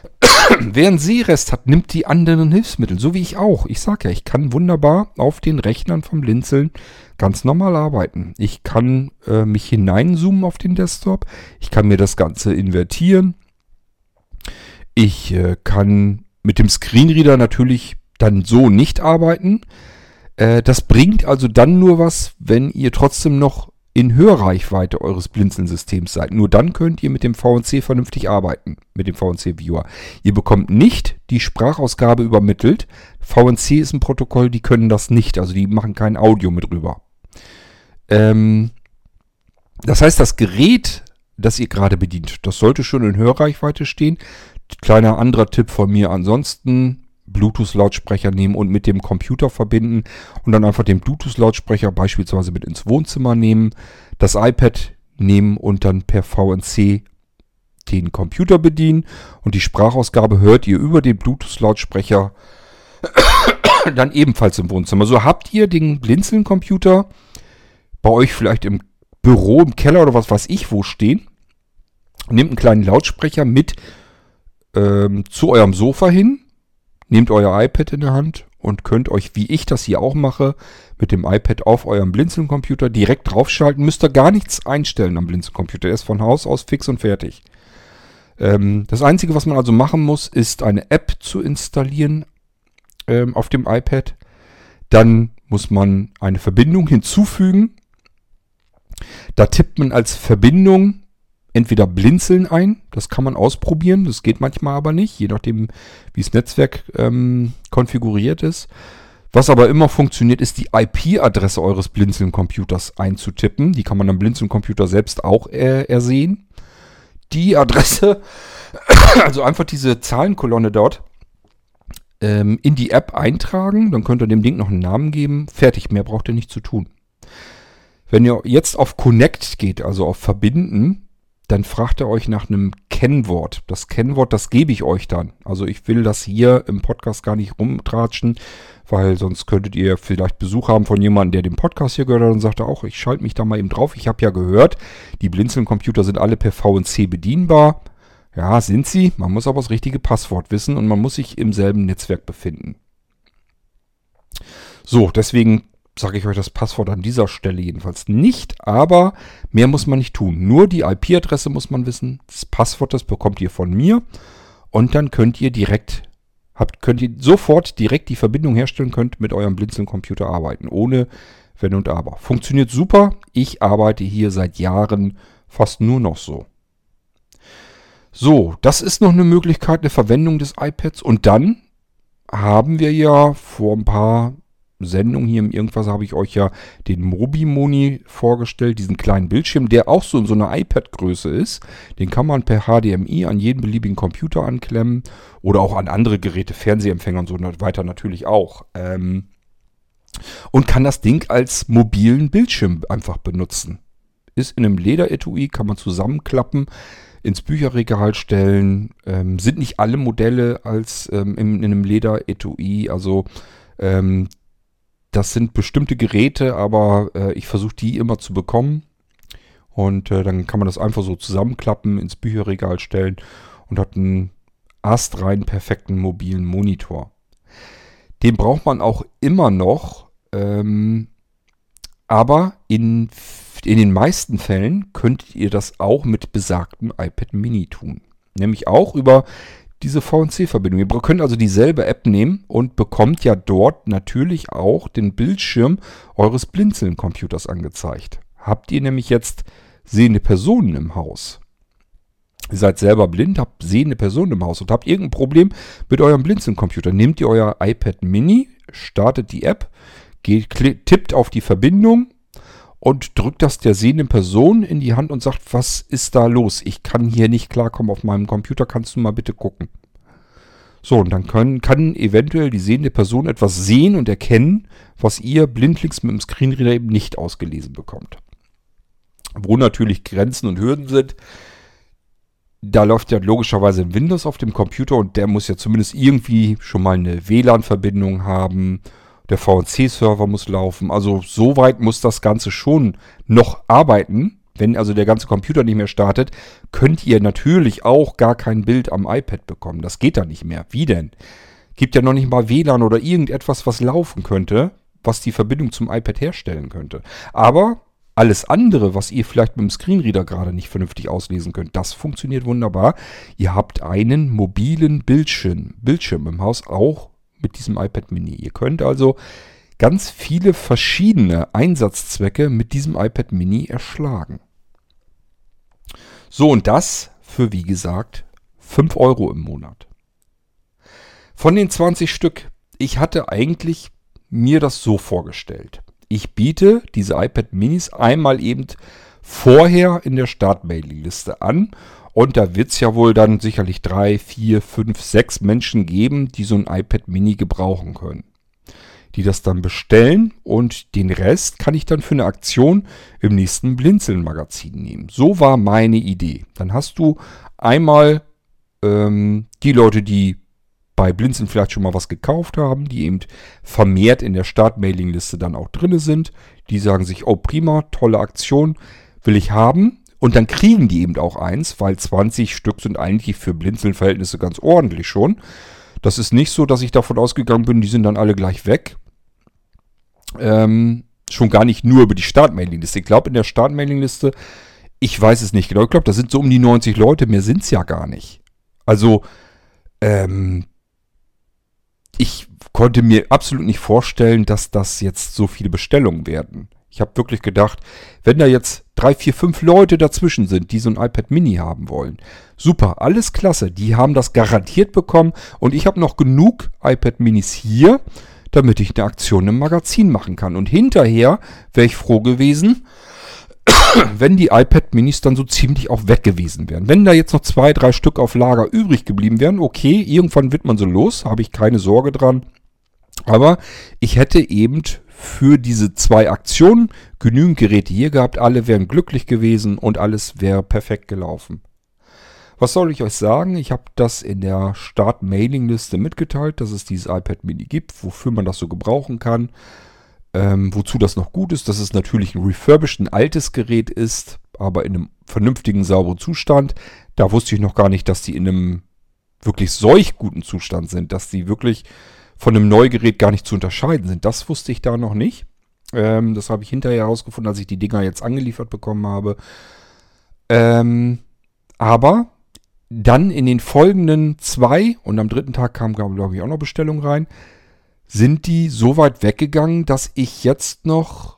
Wer einen Sehrest hat, nimmt die anderen Hilfsmittel, so wie ich auch. Ich sage ja, ich kann wunderbar auf den Rechnern vom Blinzeln ganz normal arbeiten. Ich kann äh, mich hineinzoomen auf den Desktop. Ich kann mir das Ganze invertieren. Ich äh, kann mit dem Screenreader natürlich dann so nicht arbeiten. Äh, das bringt also dann nur was, wenn ihr trotzdem noch in Hörreichweite eures Blinzeln-Systems seid. Nur dann könnt ihr mit dem VNC vernünftig arbeiten, mit dem VNC-Viewer. Ihr bekommt nicht die Sprachausgabe übermittelt. VNC ist ein Protokoll, die können das nicht, also die machen kein Audio mit rüber. Ähm, das heißt, das Gerät, das ihr gerade bedient, das sollte schon in Hörreichweite stehen. Kleiner anderer Tipp von mir. Ansonsten Bluetooth-Lautsprecher nehmen und mit dem Computer verbinden und dann einfach den Bluetooth-Lautsprecher beispielsweise mit ins Wohnzimmer nehmen, das iPad nehmen und dann per VNC den Computer bedienen und die Sprachausgabe hört ihr über den Bluetooth-Lautsprecher dann ebenfalls im Wohnzimmer. So habt ihr den Blinzeln-Computer bei euch vielleicht im Büro, im Keller oder was weiß ich wo stehen. Nehmt einen kleinen Lautsprecher mit ähm, zu eurem Sofa hin, nehmt euer iPad in der Hand und könnt euch, wie ich das hier auch mache, mit dem iPad auf eurem Blinzeln-Computer direkt draufschalten. Müsst ihr gar nichts einstellen am Blinzeln-Computer. Der ist von Haus aus fix und fertig. Ähm, das Einzige, was man also machen muss, ist eine App zu installieren ähm, auf dem iPad. Dann muss man eine Verbindung hinzufügen. Da tippt man als Verbindung entweder Blinzeln ein, das kann man ausprobieren, das geht manchmal aber nicht, je nachdem, wie das Netzwerk ähm, konfiguriert ist. Was aber immer funktioniert, ist die IP-Adresse eures Blinzeln-Computers einzutippen. Die kann man am Blinzeln-Computer selbst auch äh, ersehen. Die Adresse, also einfach diese Zahlenkolonne dort, ähm, in die App eintragen. Dann könnt ihr dem Ding noch einen Namen geben. Fertig, mehr braucht ihr nicht zu tun. Wenn ihr jetzt auf Connect geht, also auf Verbinden, dann fragt er euch nach einem Kennwort. Das Kennwort, das gebe ich euch dann. Also ich will das hier im Podcast gar nicht rumtratschen, weil sonst könntet ihr vielleicht Besuch haben von jemandem, der den Podcast hier gehört hat und sagt auch, ich schalte mich da mal eben drauf. Ich habe ja gehört, die Blinzeln-Computer sind alle per VNC bedienbar. Ja, sind sie. Man muss aber das richtige Passwort wissen und man muss sich im selben Netzwerk befinden. So, deswegen sage ich euch das Passwort an dieser Stelle jedenfalls nicht, aber mehr muss man nicht tun. Nur die IP-Adresse muss man wissen. Das Passwort, das bekommt ihr von mir und dann könnt ihr direkt habt, könnt ihr sofort direkt die Verbindung herstellen könnt mit eurem Blinzeln-Computer arbeiten, ohne Wenn und Aber. Funktioniert super. Ich arbeite hier seit Jahren fast nur noch so. So, das ist noch eine Möglichkeit, eine Verwendung des iPads. Und dann haben wir ja vor ein paar Sendung hier im Irgendwas habe ich euch ja den Mobimoni vorgestellt, diesen kleinen Bildschirm, der auch so in so einer iPad-Größe ist. Den kann man per HDMI an jeden beliebigen Computer anklemmen oder auch an andere Geräte, Fernsehempfänger und so weiter natürlich auch. Ähm, und kann das Ding als mobilen Bildschirm einfach benutzen. Ist in einem Lederetui, kann man zusammenklappen ins Bücherregal stellen. Ähm, sind nicht alle Modelle als ähm, in, in einem Lederetui. Also ähm, das sind bestimmte Geräte, aber äh, ich versuche die immer zu bekommen. Und äh, dann kann man das einfach so zusammenklappen, ins Bücherregal stellen und hat einen astrein perfekten mobilen Monitor. Den braucht man auch immer noch, ähm, aber in, in den meisten Fällen könntet ihr das auch mit besagtem iPad Mini tun. Nämlich auch über diese VNC-Verbindung. Ihr könnt also dieselbe App nehmen und bekommt ja dort natürlich auch den Bildschirm eures Blinzeln-Computers angezeigt. Habt ihr nämlich jetzt sehende Personen im Haus, ihr seid selber blind, habt sehende Personen im Haus und habt irgendein Problem mit eurem Blinzeln-Computer, nehmt ihr euer iPad Mini, startet die App, geht, tippt auf die Verbindung und drückt das der sehenden Person in die Hand und sagt, was ist da los? Ich kann hier nicht klarkommen auf meinem Computer, kannst du mal bitte gucken. So, und dann können, kann eventuell die sehende Person etwas sehen und erkennen, was ihr blindlings mit dem Screenreader eben nicht ausgelesen bekommt. Wo natürlich Grenzen und Hürden sind. Da läuft ja logischerweise ein Windows auf dem Computer und der muss ja zumindest irgendwie schon mal eine WLAN-Verbindung haben der VNC-Server muss laufen. Also so weit muss das Ganze schon noch arbeiten. Wenn also der ganze Computer nicht mehr startet, könnt ihr natürlich auch gar kein Bild am iPad bekommen. Das geht da nicht mehr. Wie denn? Gibt ja noch nicht mal WLAN oder irgendetwas, was laufen könnte, was die Verbindung zum iPad herstellen könnte. Aber alles andere, was ihr vielleicht mit dem Screenreader gerade nicht vernünftig auslesen könnt, das funktioniert wunderbar. Ihr habt einen mobilen Bildschirm, Bildschirm im Haus, auch mit diesem iPad Mini. Ihr könnt also ganz viele verschiedene Einsatzzwecke mit diesem iPad Mini erschlagen. So, und das für, wie gesagt, 5 Euro im Monat. Von den 20 Stück, ich hatte eigentlich mir das so vorgestellt. Ich biete diese iPad Minis einmal eben vorher in der Startmailingliste an und da wird es ja wohl dann sicherlich drei, vier, fünf, sechs Menschen geben, die so ein iPad Mini gebrauchen können. Die das dann bestellen und den Rest kann ich dann für eine Aktion im nächsten Blinzeln-Magazin nehmen. So war meine Idee. Dann hast du einmal ähm, die Leute, die bei Blinzeln vielleicht schon mal was gekauft haben, die eben vermehrt in der Startmailingliste dann auch drinne sind. Die sagen sich, oh prima, tolle Aktion, will ich haben. Und dann kriegen die eben auch eins, weil 20 Stück sind eigentlich für Blinzeln-Verhältnisse ganz ordentlich schon. Das ist nicht so, dass ich davon ausgegangen bin, die sind dann alle gleich weg. Ähm, schon gar nicht nur über die Startmailingliste. Ich glaube, in der Startmailingliste, ich weiß es nicht genau, ich glaube, da sind so um die 90 Leute, mehr sind es ja gar nicht. Also, ähm, ich konnte mir absolut nicht vorstellen, dass das jetzt so viele Bestellungen werden. Ich habe wirklich gedacht, wenn da jetzt drei, vier, fünf Leute dazwischen sind, die so ein iPad Mini haben wollen, super, alles klasse, die haben das garantiert bekommen und ich habe noch genug iPad Minis hier, damit ich eine Aktion im Magazin machen kann. Und hinterher wäre ich froh gewesen, wenn die iPad Minis dann so ziemlich auch weg gewesen wären. Wenn da jetzt noch zwei, drei Stück auf Lager übrig geblieben wären, okay, irgendwann wird man so los, habe ich keine Sorge dran. Aber ich hätte eben für diese zwei Aktionen genügend Geräte hier gehabt. Alle wären glücklich gewesen und alles wäre perfekt gelaufen. Was soll ich euch sagen? Ich habe das in der Start-Mailing-Liste mitgeteilt, dass es dieses iPad Mini gibt, wofür man das so gebrauchen kann. Ähm, wozu das noch gut ist, dass es natürlich ein refurbished, ein altes Gerät ist, aber in einem vernünftigen, sauberen Zustand. Da wusste ich noch gar nicht, dass die in einem wirklich solch guten Zustand sind, dass die wirklich von einem Neugerät gar nicht zu unterscheiden sind. Das wusste ich da noch nicht. Ähm, das habe ich hinterher herausgefunden, als ich die Dinger jetzt angeliefert bekommen habe. Ähm, aber dann in den folgenden zwei und am dritten Tag kam, glaube ich, auch noch Bestellung rein, sind die so weit weggegangen, dass ich jetzt noch,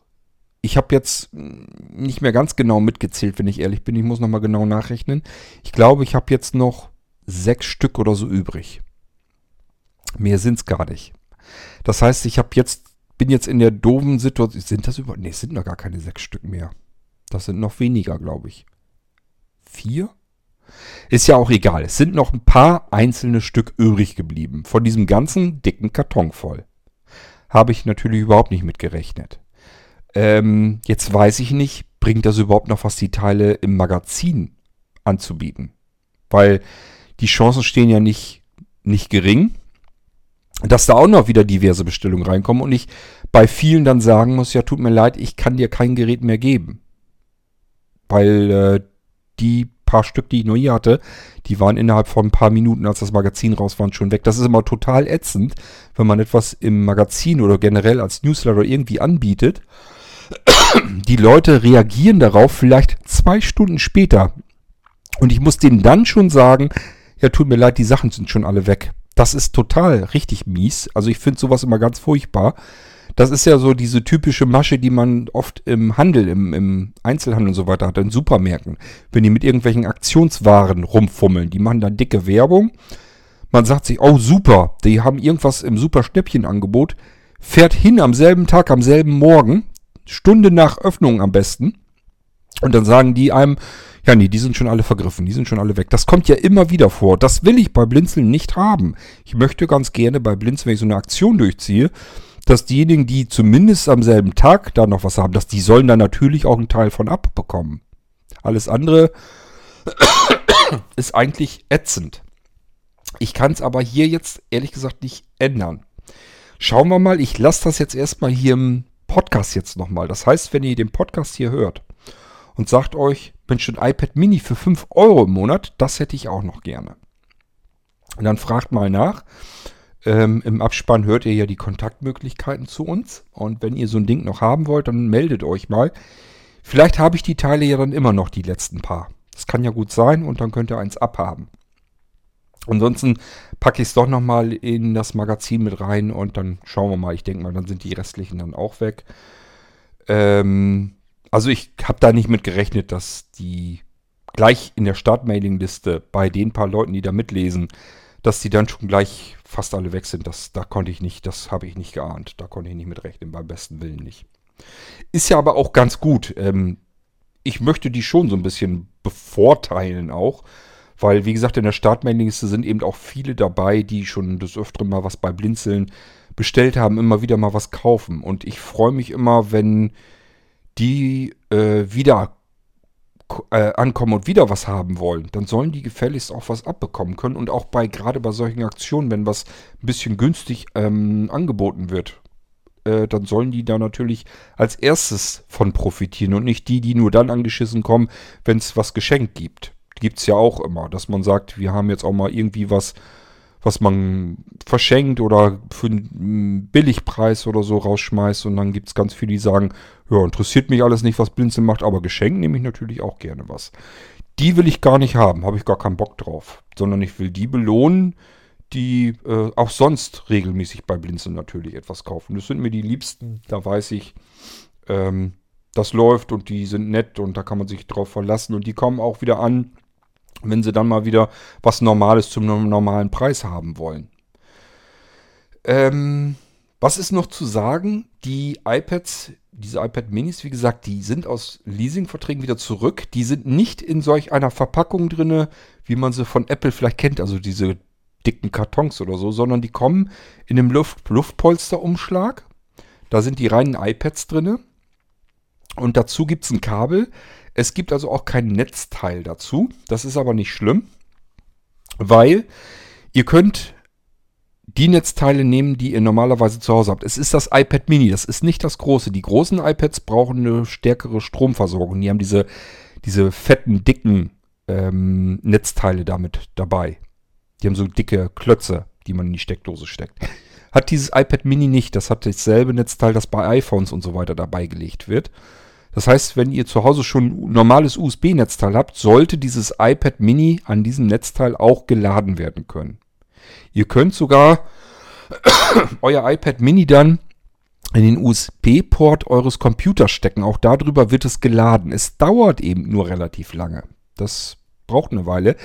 ich habe jetzt nicht mehr ganz genau mitgezählt, wenn ich ehrlich bin, ich muss nochmal genau nachrechnen. Ich glaube, ich habe jetzt noch sechs Stück oder so übrig. Mehr sind es gar nicht. Das heißt, ich habe jetzt, bin jetzt in der doofen Situation. Sind das über. Ne, es sind noch gar keine sechs Stück mehr. Das sind noch weniger, glaube ich. Vier? Ist ja auch egal. Es sind noch ein paar einzelne Stück übrig geblieben. Von diesem ganzen dicken Karton voll. Habe ich natürlich überhaupt nicht mitgerechnet. Ähm, jetzt weiß ich nicht, bringt das überhaupt noch was, die Teile im Magazin anzubieten? Weil die Chancen stehen ja nicht, nicht gering dass da auch noch wieder diverse Bestellungen reinkommen und ich bei vielen dann sagen muss, ja, tut mir leid, ich kann dir kein Gerät mehr geben. Weil äh, die paar Stück, die ich nur hier hatte, die waren innerhalb von ein paar Minuten, als das Magazin raus war, schon weg. Das ist immer total ätzend, wenn man etwas im Magazin oder generell als Newsletter irgendwie anbietet. Die Leute reagieren darauf vielleicht zwei Stunden später. Und ich muss denen dann schon sagen, ja, tut mir leid, die Sachen sind schon alle weg. Das ist total richtig mies. Also ich finde sowas immer ganz furchtbar. Das ist ja so diese typische Masche, die man oft im Handel, im, im Einzelhandel und so weiter hat, in Supermärkten. Wenn die mit irgendwelchen Aktionswaren rumfummeln, die machen dann dicke Werbung. Man sagt sich, oh super, die haben irgendwas im super Schnäppchenangebot, fährt hin am selben Tag, am selben Morgen, Stunde nach Öffnung am besten. Und dann sagen die einem, ja, nee, die sind schon alle vergriffen, die sind schon alle weg. Das kommt ja immer wieder vor. Das will ich bei Blinzeln nicht haben. Ich möchte ganz gerne bei Blinzeln, wenn ich so eine Aktion durchziehe, dass diejenigen, die zumindest am selben Tag da noch was haben, dass die sollen dann natürlich auch einen Teil von abbekommen. Alles andere ist eigentlich ätzend. Ich kann es aber hier jetzt ehrlich gesagt nicht ändern. Schauen wir mal, ich lasse das jetzt erstmal hier im Podcast jetzt nochmal. Das heißt, wenn ihr den Podcast hier hört, und sagt euch, Mensch, ein iPad Mini für 5 Euro im Monat, das hätte ich auch noch gerne. Und dann fragt mal nach. Ähm, Im Abspann hört ihr ja die Kontaktmöglichkeiten zu uns. Und wenn ihr so ein Ding noch haben wollt, dann meldet euch mal. Vielleicht habe ich die Teile ja dann immer noch, die letzten paar. Das kann ja gut sein und dann könnt ihr eins abhaben. Ansonsten packe ich es doch nochmal in das Magazin mit rein und dann schauen wir mal. Ich denke mal, dann sind die restlichen dann auch weg. Ähm, also ich habe da nicht mit gerechnet, dass die gleich in der Startmailingliste bei den paar Leuten, die da mitlesen, dass die dann schon gleich fast alle weg sind. Das, da konnte ich nicht, das habe ich nicht geahnt. Da konnte ich nicht mit rechnen, beim besten Willen nicht. Ist ja aber auch ganz gut. Ähm, ich möchte die schon so ein bisschen bevorteilen auch. Weil, wie gesagt, in der Startmailingliste sind eben auch viele dabei, die schon des Öfteren mal was bei Blinzeln bestellt haben, immer wieder mal was kaufen. Und ich freue mich immer, wenn die äh, wieder äh, ankommen und wieder was haben wollen, dann sollen die gefälligst auch was abbekommen können. Und auch bei, gerade bei solchen Aktionen, wenn was ein bisschen günstig ähm, angeboten wird, äh, dann sollen die da natürlich als erstes von profitieren und nicht die, die nur dann angeschissen kommen, wenn es was geschenkt gibt. Gibt es ja auch immer, dass man sagt, wir haben jetzt auch mal irgendwie was, was man verschenkt oder für einen Billigpreis oder so rausschmeißt und dann gibt es ganz viele, die sagen, ja, interessiert mich alles nicht, was Blinzeln macht, aber geschenkt nehme ich natürlich auch gerne was. Die will ich gar nicht haben, habe ich gar keinen Bock drauf, sondern ich will die belohnen, die äh, auch sonst regelmäßig bei Blinzeln natürlich etwas kaufen. Das sind mir die Liebsten, da weiß ich, ähm, das läuft und die sind nett und da kann man sich drauf verlassen und die kommen auch wieder an, wenn sie dann mal wieder was Normales zum normalen Preis haben wollen. Ähm, was ist noch zu sagen? Die iPads, diese iPad Minis, wie gesagt, die sind aus Leasingverträgen wieder zurück. Die sind nicht in solch einer Verpackung drin, wie man sie von Apple vielleicht kennt, also diese dicken Kartons oder so, sondern die kommen in einem Luft Luftpolsterumschlag. Da sind die reinen iPads drin. Und dazu gibt es ein Kabel. Es gibt also auch kein Netzteil dazu. Das ist aber nicht schlimm, weil ihr könnt die Netzteile nehmen, die ihr normalerweise zu Hause habt. Es ist das iPad Mini, das ist nicht das große. Die großen iPads brauchen eine stärkere Stromversorgung. Die haben diese, diese fetten, dicken ähm, Netzteile damit dabei. Die haben so dicke Klötze, die man in die Steckdose steckt. Hat dieses iPad Mini nicht. Das hat dasselbe Netzteil, das bei iPhones und so weiter dabei gelegt wird. Das heißt, wenn ihr zu Hause schon ein normales USB-Netzteil habt, sollte dieses iPad Mini an diesem Netzteil auch geladen werden können. Ihr könnt sogar euer iPad Mini dann in den USB-Port eures Computers stecken. Auch darüber wird es geladen. Es dauert eben nur relativ lange. Das braucht eine Weile.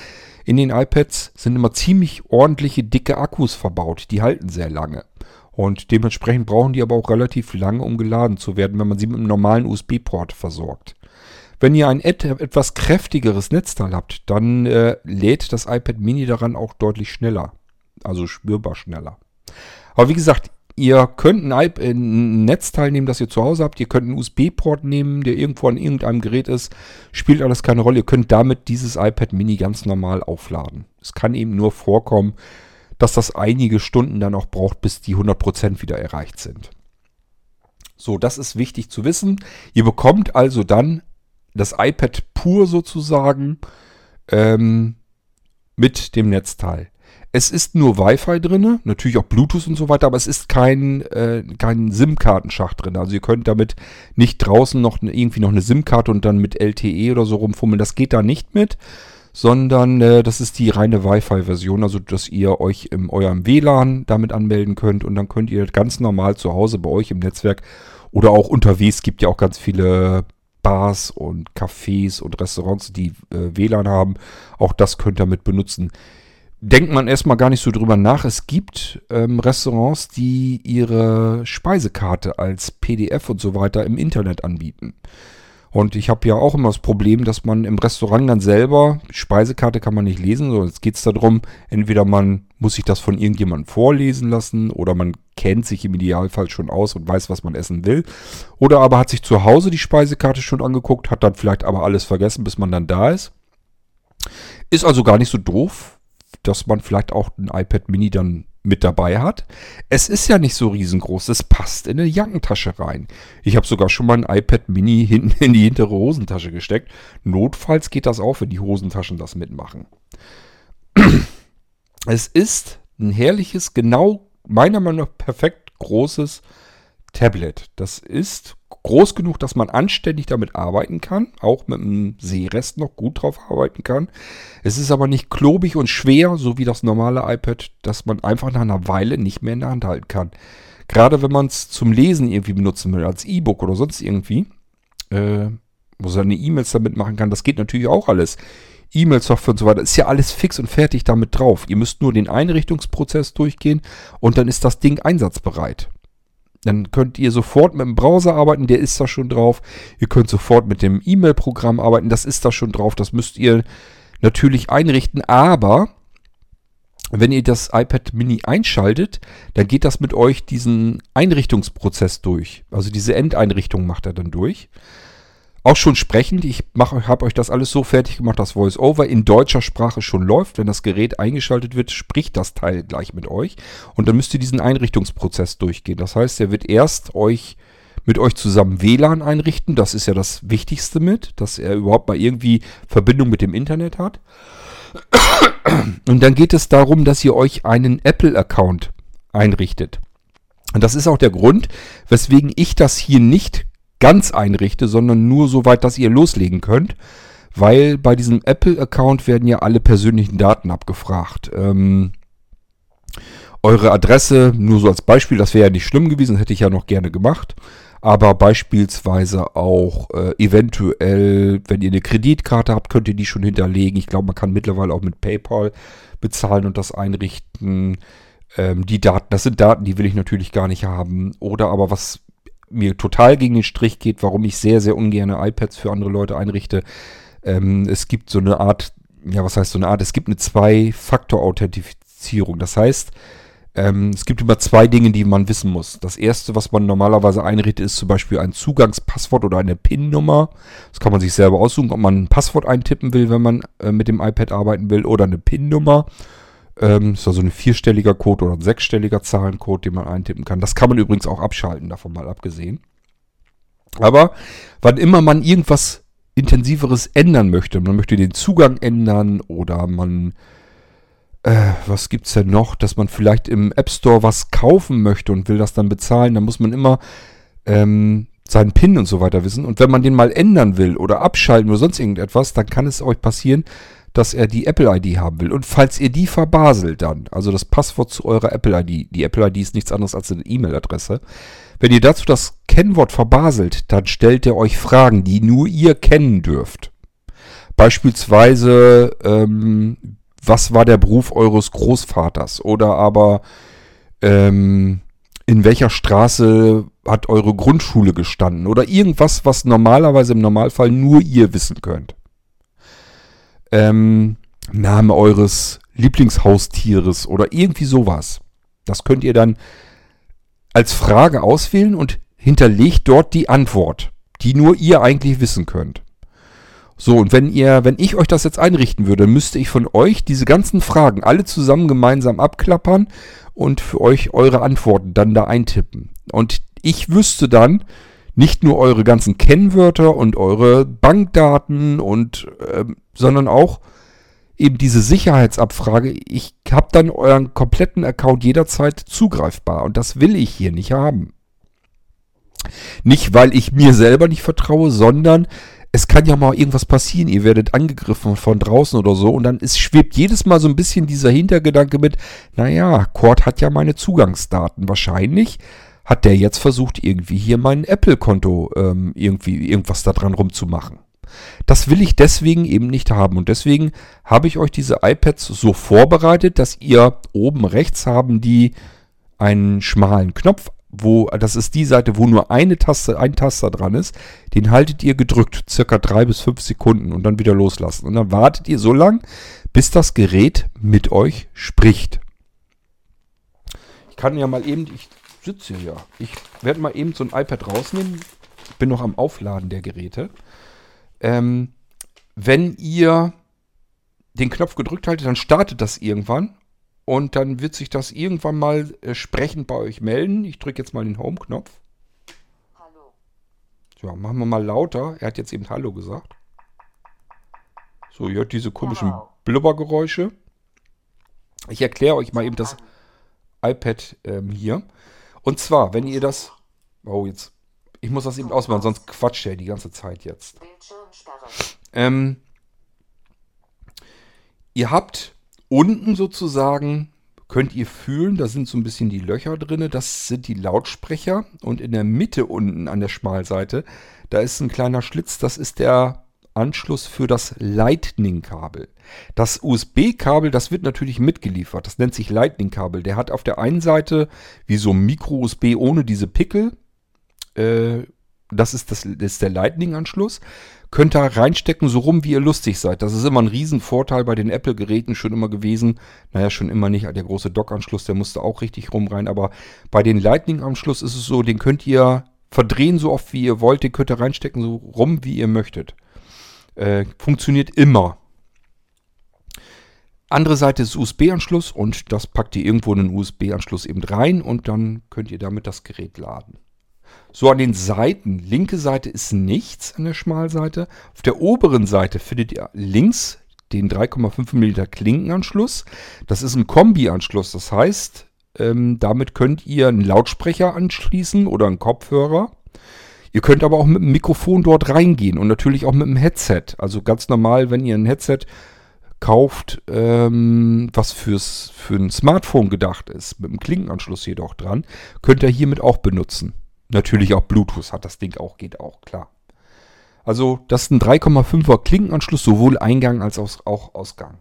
In den iPads sind immer ziemlich ordentliche, dicke Akkus verbaut. Die halten sehr lange. Und dementsprechend brauchen die aber auch relativ lange, um geladen zu werden, wenn man sie mit einem normalen USB-Port versorgt. Wenn ihr ein et etwas kräftigeres Netzteil habt, dann äh, lädt das iPad Mini daran auch deutlich schneller. Also spürbar schneller. Aber wie gesagt, Ihr könnt ein, ein, Netzteil nehmen, das ihr zu Hause habt. Ihr könnt einen USB-Port nehmen, der irgendwo an irgendeinem Gerät ist. Spielt alles keine Rolle. Ihr könnt damit dieses iPad Mini ganz normal aufladen. Es kann eben nur vorkommen, dass das einige Stunden dann auch braucht, bis die 100% wieder erreicht sind. So, das ist wichtig zu wissen. Ihr bekommt also dann das iPad pur sozusagen ähm, mit dem Netzteil. Es ist nur Wi-Fi drin, natürlich auch Bluetooth und so weiter, aber es ist kein, äh, kein SIM-Kartenschacht drin. Also ihr könnt damit nicht draußen noch irgendwie noch eine SIM-Karte und dann mit LTE oder so rumfummeln. Das geht da nicht mit, sondern äh, das ist die reine Wi-Fi-Version, also dass ihr euch in eurem WLAN damit anmelden könnt und dann könnt ihr ganz normal zu Hause bei euch im Netzwerk oder auch unterwegs, gibt ja auch ganz viele Bars und Cafés und Restaurants, die äh, WLAN haben. Auch das könnt ihr mit benutzen denkt man erstmal gar nicht so drüber nach. Es gibt ähm, Restaurants, die ihre Speisekarte als PDF und so weiter im Internet anbieten. Und ich habe ja auch immer das Problem, dass man im Restaurant dann selber, Speisekarte kann man nicht lesen, sondern jetzt geht es darum, entweder man muss sich das von irgendjemandem vorlesen lassen oder man kennt sich im Idealfall schon aus und weiß, was man essen will. Oder aber hat sich zu Hause die Speisekarte schon angeguckt, hat dann vielleicht aber alles vergessen, bis man dann da ist. Ist also gar nicht so doof, dass man vielleicht auch ein iPad Mini dann mit dabei hat. Es ist ja nicht so riesengroß, es passt in eine Jackentasche rein. Ich habe sogar schon mal ein iPad Mini hinten in die hintere Hosentasche gesteckt. Notfalls geht das auch, wenn die Hosentaschen das mitmachen. Es ist ein herrliches, genau meiner Meinung nach perfekt großes Tablet. Das ist groß genug, dass man anständig damit arbeiten kann, auch mit einem Seerest noch gut drauf arbeiten kann. Es ist aber nicht klobig und schwer, so wie das normale iPad, dass man einfach nach einer Weile nicht mehr in der Hand halten kann. Gerade wenn man es zum Lesen irgendwie benutzen will, als E-Book oder sonst irgendwie, äh, wo seine E-Mails damit machen kann, das geht natürlich auch alles. E-Mail-Software und so weiter, ist ja alles fix und fertig damit drauf. Ihr müsst nur den Einrichtungsprozess durchgehen und dann ist das Ding einsatzbereit. Dann könnt ihr sofort mit dem Browser arbeiten, der ist da schon drauf. Ihr könnt sofort mit dem E-Mail-Programm arbeiten, das ist da schon drauf. Das müsst ihr natürlich einrichten, aber wenn ihr das iPad Mini einschaltet, dann geht das mit euch diesen Einrichtungsprozess durch. Also diese Endeinrichtung macht er dann durch. Auch schon sprechend. Ich habe euch das alles so fertig gemacht, dass VoiceOver in deutscher Sprache schon läuft. Wenn das Gerät eingeschaltet wird, spricht das Teil gleich mit euch. Und dann müsst ihr diesen Einrichtungsprozess durchgehen. Das heißt, er wird erst euch mit euch zusammen WLAN einrichten. Das ist ja das Wichtigste mit, dass er überhaupt mal irgendwie Verbindung mit dem Internet hat. Und dann geht es darum, dass ihr euch einen Apple-Account einrichtet. Und das ist auch der Grund, weswegen ich das hier nicht ganz einrichte, sondern nur so weit, dass ihr loslegen könnt. Weil bei diesem Apple-Account werden ja alle persönlichen Daten abgefragt. Ähm, eure Adresse, nur so als Beispiel, das wäre ja nicht schlimm gewesen, hätte ich ja noch gerne gemacht. Aber beispielsweise auch äh, eventuell, wenn ihr eine Kreditkarte habt, könnt ihr die schon hinterlegen. Ich glaube, man kann mittlerweile auch mit PayPal bezahlen und das einrichten. Ähm, die Daten, das sind Daten, die will ich natürlich gar nicht haben. Oder aber was mir total gegen den Strich geht, warum ich sehr, sehr ungern iPads für andere Leute einrichte. Ähm, es gibt so eine Art, ja, was heißt so eine Art? Es gibt eine Zwei-Faktor-Authentifizierung. Das heißt, ähm, es gibt immer zwei Dinge, die man wissen muss. Das erste, was man normalerweise einrichtet, ist zum Beispiel ein Zugangspasswort oder eine PIN-Nummer. Das kann man sich selber aussuchen, ob man ein Passwort eintippen will, wenn man äh, mit dem iPad arbeiten will, oder eine PIN-Nummer. Ähm, ist also ein vierstelliger Code oder ein sechsstelliger Zahlencode, den man eintippen kann. Das kann man übrigens auch abschalten, davon mal abgesehen. Aber wann immer man irgendwas Intensiveres ändern möchte, man möchte den Zugang ändern oder man, äh, was gibt's denn noch, dass man vielleicht im App Store was kaufen möchte und will das dann bezahlen, dann muss man immer ähm, seinen PIN und so weiter wissen. Und wenn man den mal ändern will oder abschalten oder sonst irgendetwas, dann kann es euch passieren, dass er die Apple-ID haben will. Und falls ihr die verbaselt dann, also das Passwort zu eurer Apple-ID, die Apple-ID ist nichts anderes als eine E-Mail-Adresse, wenn ihr dazu das Kennwort verbaselt, dann stellt er euch Fragen, die nur ihr kennen dürft. Beispielsweise, ähm, was war der Beruf eures Großvaters? Oder aber, ähm, in welcher Straße hat eure Grundschule gestanden? Oder irgendwas, was normalerweise im Normalfall nur ihr wissen könnt ähm, Name eures Lieblingshaustieres oder irgendwie sowas. Das könnt ihr dann als Frage auswählen und hinterlegt dort die Antwort, die nur ihr eigentlich wissen könnt. So, und wenn ihr, wenn ich euch das jetzt einrichten würde, müsste ich von euch diese ganzen Fragen alle zusammen gemeinsam abklappern und für euch eure Antworten dann da eintippen. Und ich wüsste dann nicht nur eure ganzen Kennwörter und eure Bankdaten und ähm, sondern auch eben diese Sicherheitsabfrage. Ich habe dann euren kompletten Account jederzeit zugreifbar und das will ich hier nicht haben. Nicht, weil ich mir selber nicht vertraue, sondern es kann ja mal irgendwas passieren. Ihr werdet angegriffen von draußen oder so und dann ist, schwebt jedes Mal so ein bisschen dieser Hintergedanke mit, naja, Cord hat ja meine Zugangsdaten. Wahrscheinlich hat der jetzt versucht, irgendwie hier mein Apple-Konto ähm, irgendwie irgendwas da dran rumzumachen. Das will ich deswegen eben nicht haben. Und deswegen habe ich euch diese iPads so vorbereitet, dass ihr oben rechts haben die einen schmalen Knopf, wo, das ist die Seite, wo nur eine Taste, ein Taster dran ist. Den haltet ihr gedrückt, circa drei bis fünf Sekunden und dann wieder loslassen. Und dann wartet ihr so lang, bis das Gerät mit euch spricht. Ich kann ja mal eben, ich sitze hier ja. Ich werde mal eben so ein iPad rausnehmen. Ich bin noch am Aufladen der Geräte. Ähm, wenn ihr den Knopf gedrückt haltet, dann startet das irgendwann. Und dann wird sich das irgendwann mal äh, sprechend bei euch melden. Ich drücke jetzt mal den Home-Knopf. Hallo. Ja, machen wir mal lauter. Er hat jetzt eben Hallo gesagt. So, ihr hört diese komischen wow. Blubbergeräusche. Ich erkläre euch mal eben das iPad ähm, hier. Und zwar, wenn ihr das... Oh, jetzt ich muss das eben ausmachen, sonst quatscht er die ganze Zeit jetzt. Ähm, ihr habt unten sozusagen, könnt ihr fühlen, da sind so ein bisschen die Löcher drin, das sind die Lautsprecher. Und in der Mitte unten an der Schmalseite, da ist ein kleiner Schlitz, das ist der Anschluss für das Lightning-Kabel. Das USB-Kabel, das wird natürlich mitgeliefert. Das nennt sich Lightning-Kabel. Der hat auf der einen Seite wie so ein Micro-USB ohne diese Pickel äh, das ist, das, das ist der Lightning-Anschluss. Könnt ihr reinstecken, so rum, wie ihr lustig seid. Das ist immer ein Riesenvorteil bei den Apple-Geräten schon immer gewesen. Naja, schon immer nicht. Der große Dock-Anschluss, der musste auch richtig rum rein. Aber bei den Lightning-Anschluss ist es so, den könnt ihr verdrehen so oft wie ihr wollt, den könnt ihr reinstecken, so rum wie ihr möchtet. Äh, funktioniert immer. Andere Seite ist USB-Anschluss und das packt ihr irgendwo in den USB-Anschluss eben rein und dann könnt ihr damit das Gerät laden. So an den Seiten, linke Seite ist nichts an der Schmalseite. Auf der oberen Seite findet ihr links den 3,5 mm Klinkenanschluss. Das ist ein Kombi-Anschluss, das heißt, ähm, damit könnt ihr einen Lautsprecher anschließen oder einen Kopfhörer. Ihr könnt aber auch mit dem Mikrofon dort reingehen und natürlich auch mit dem Headset. Also ganz normal, wenn ihr ein Headset kauft, ähm, was fürs, für ein Smartphone gedacht ist, mit dem Klinkenanschluss jedoch dran, könnt ihr hiermit auch benutzen. Natürlich auch Bluetooth hat das Ding auch, geht auch, klar. Also das ist ein 3,5er Klinkenanschluss, sowohl Eingang als auch Ausgang.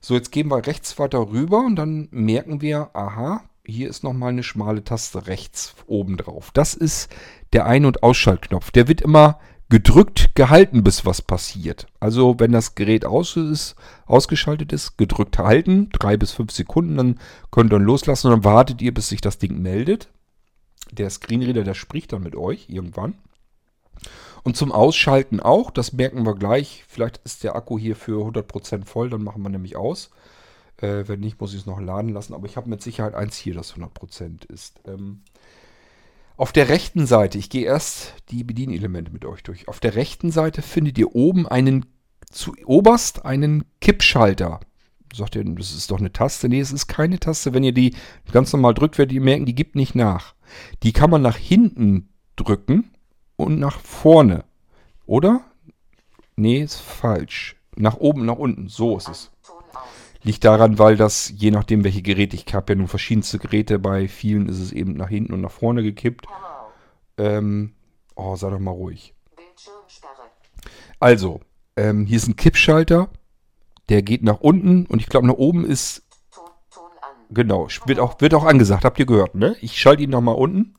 So, jetzt gehen wir rechts weiter rüber und dann merken wir, aha, hier ist nochmal eine schmale Taste rechts oben drauf. Das ist der Ein- und Ausschaltknopf. Der wird immer gedrückt gehalten, bis was passiert. Also wenn das Gerät aus ist, ausgeschaltet ist, gedrückt halten, drei bis fünf Sekunden, dann könnt ihr dann loslassen und dann wartet ihr, bis sich das Ding meldet. Der Screenreader, der spricht dann mit euch irgendwann. Und zum Ausschalten auch, das merken wir gleich. Vielleicht ist der Akku hier für 100% voll, dann machen wir nämlich aus. Äh, wenn nicht, muss ich es noch laden lassen. Aber ich habe mit Sicherheit eins hier, das 100% ist. Ähm, auf der rechten Seite, ich gehe erst die Bedienelemente mit euch durch. Auf der rechten Seite findet ihr oben einen, zu oberst einen Kippschalter. Sagt ihr, das ist doch eine Taste? Nee, es ist keine Taste. Wenn ihr die ganz normal drückt, werdet ihr merken, die gibt nicht nach. Die kann man nach hinten drücken und nach vorne. Oder? Nee, ist falsch. Nach oben, nach unten. So ist es. Liegt daran, weil das, je nachdem, welche Geräte ich habe, ja nun verschiedenste Geräte, bei vielen ist es eben nach hinten und nach vorne gekippt. Ähm, oh, sei doch mal ruhig. Also, ähm, hier ist ein Kippschalter. Der geht nach unten und ich glaube nach oben ist... Genau, wird auch, wird auch angesagt, habt ihr gehört, ne? Ich schalte ihn nochmal unten.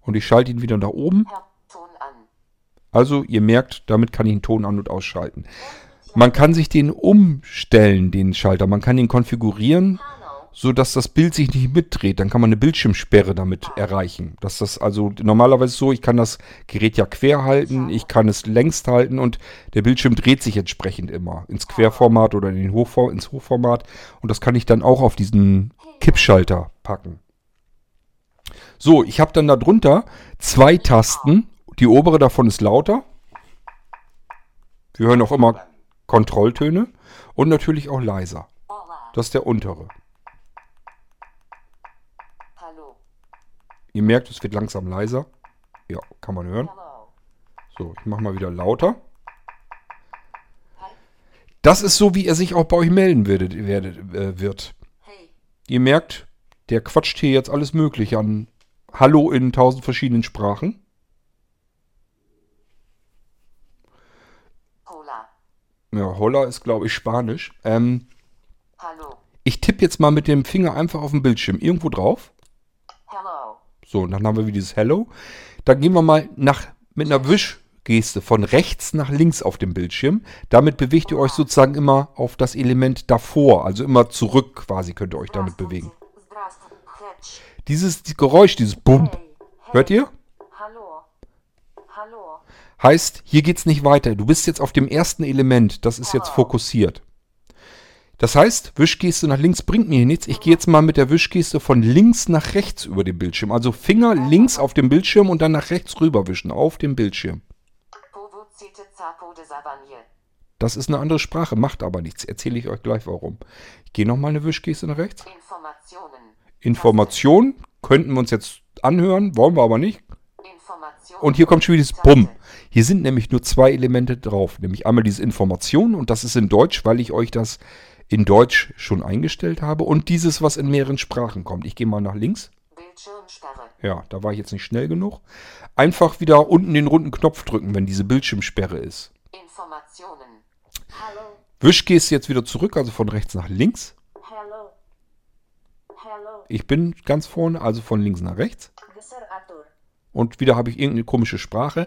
Und ich schalte ihn wieder nach oben. Also, ihr merkt, damit kann ich den Ton an- und ausschalten. Man kann sich den umstellen, den Schalter. Man kann ihn konfigurieren, so dass das Bild sich nicht mitdreht. Dann kann man eine Bildschirmsperre damit erreichen. Dass das also normalerweise so, ich kann das Gerät ja quer halten, ich kann es längst halten und der Bildschirm dreht sich entsprechend immer ins Querformat oder in den Hochfor ins Hochformat. Und das kann ich dann auch auf diesen Kippschalter packen. So, ich habe dann darunter zwei Tasten. Die obere davon ist lauter. Wir hören auch immer Kontrolltöne und natürlich auch leiser. Das ist der untere. Hallo. Ihr merkt, es wird langsam leiser. Ja, kann man hören. So, ich mache mal wieder lauter. Das ist so, wie er sich auch bei euch melden werdet, werdet, äh, wird. Hey. Ihr merkt, der quatscht hier jetzt alles Mögliche an Hallo in tausend verschiedenen Sprachen. Hola. Ja, Hola ist, glaube ich, Spanisch. Ähm, Hallo. Ich tippe jetzt mal mit dem Finger einfach auf den Bildschirm irgendwo drauf. Hello. So, und dann haben wir wieder dieses Hello. Dann gehen wir mal nach, mit einer Wischgeste von rechts nach links auf dem Bildschirm. Damit bewegt ihr euch sozusagen immer auf das Element davor, also immer zurück quasi könnt ihr euch damit bewegen. Dieses Geräusch, dieses Bump, hört ihr? Heißt, hier geht's nicht weiter. Du bist jetzt auf dem ersten Element. Das ist jetzt fokussiert. Das heißt, Wischgeste nach links bringt mir hier nichts. Ich gehe jetzt mal mit der Wischgeste von links nach rechts über den Bildschirm. Also Finger links auf dem Bildschirm und dann nach rechts rüber wischen auf dem Bildschirm. Das ist eine andere Sprache, macht aber nichts. Erzähle ich euch gleich warum. Ich gehe nochmal eine Wischgeste nach rechts. Informationen. Information könnten wir uns jetzt anhören, wollen wir aber nicht. Und hier kommt schon wieder dieses Bumm. Hier sind nämlich nur zwei Elemente drauf. Nämlich einmal diese Information und das ist in Deutsch, weil ich euch das in Deutsch schon eingestellt habe. Und dieses, was in mehreren Sprachen kommt. Ich gehe mal nach links. Bildschirmsperre. Ja, da war ich jetzt nicht schnell genug. Einfach wieder unten den runden Knopf drücken, wenn diese Bildschirmsperre ist. Informationen. Hallo. Wischgeste jetzt wieder zurück, also von rechts nach links. Hello. Hello. Ich bin ganz vorne, also von links nach rechts. Und wieder habe ich irgendeine komische Sprache.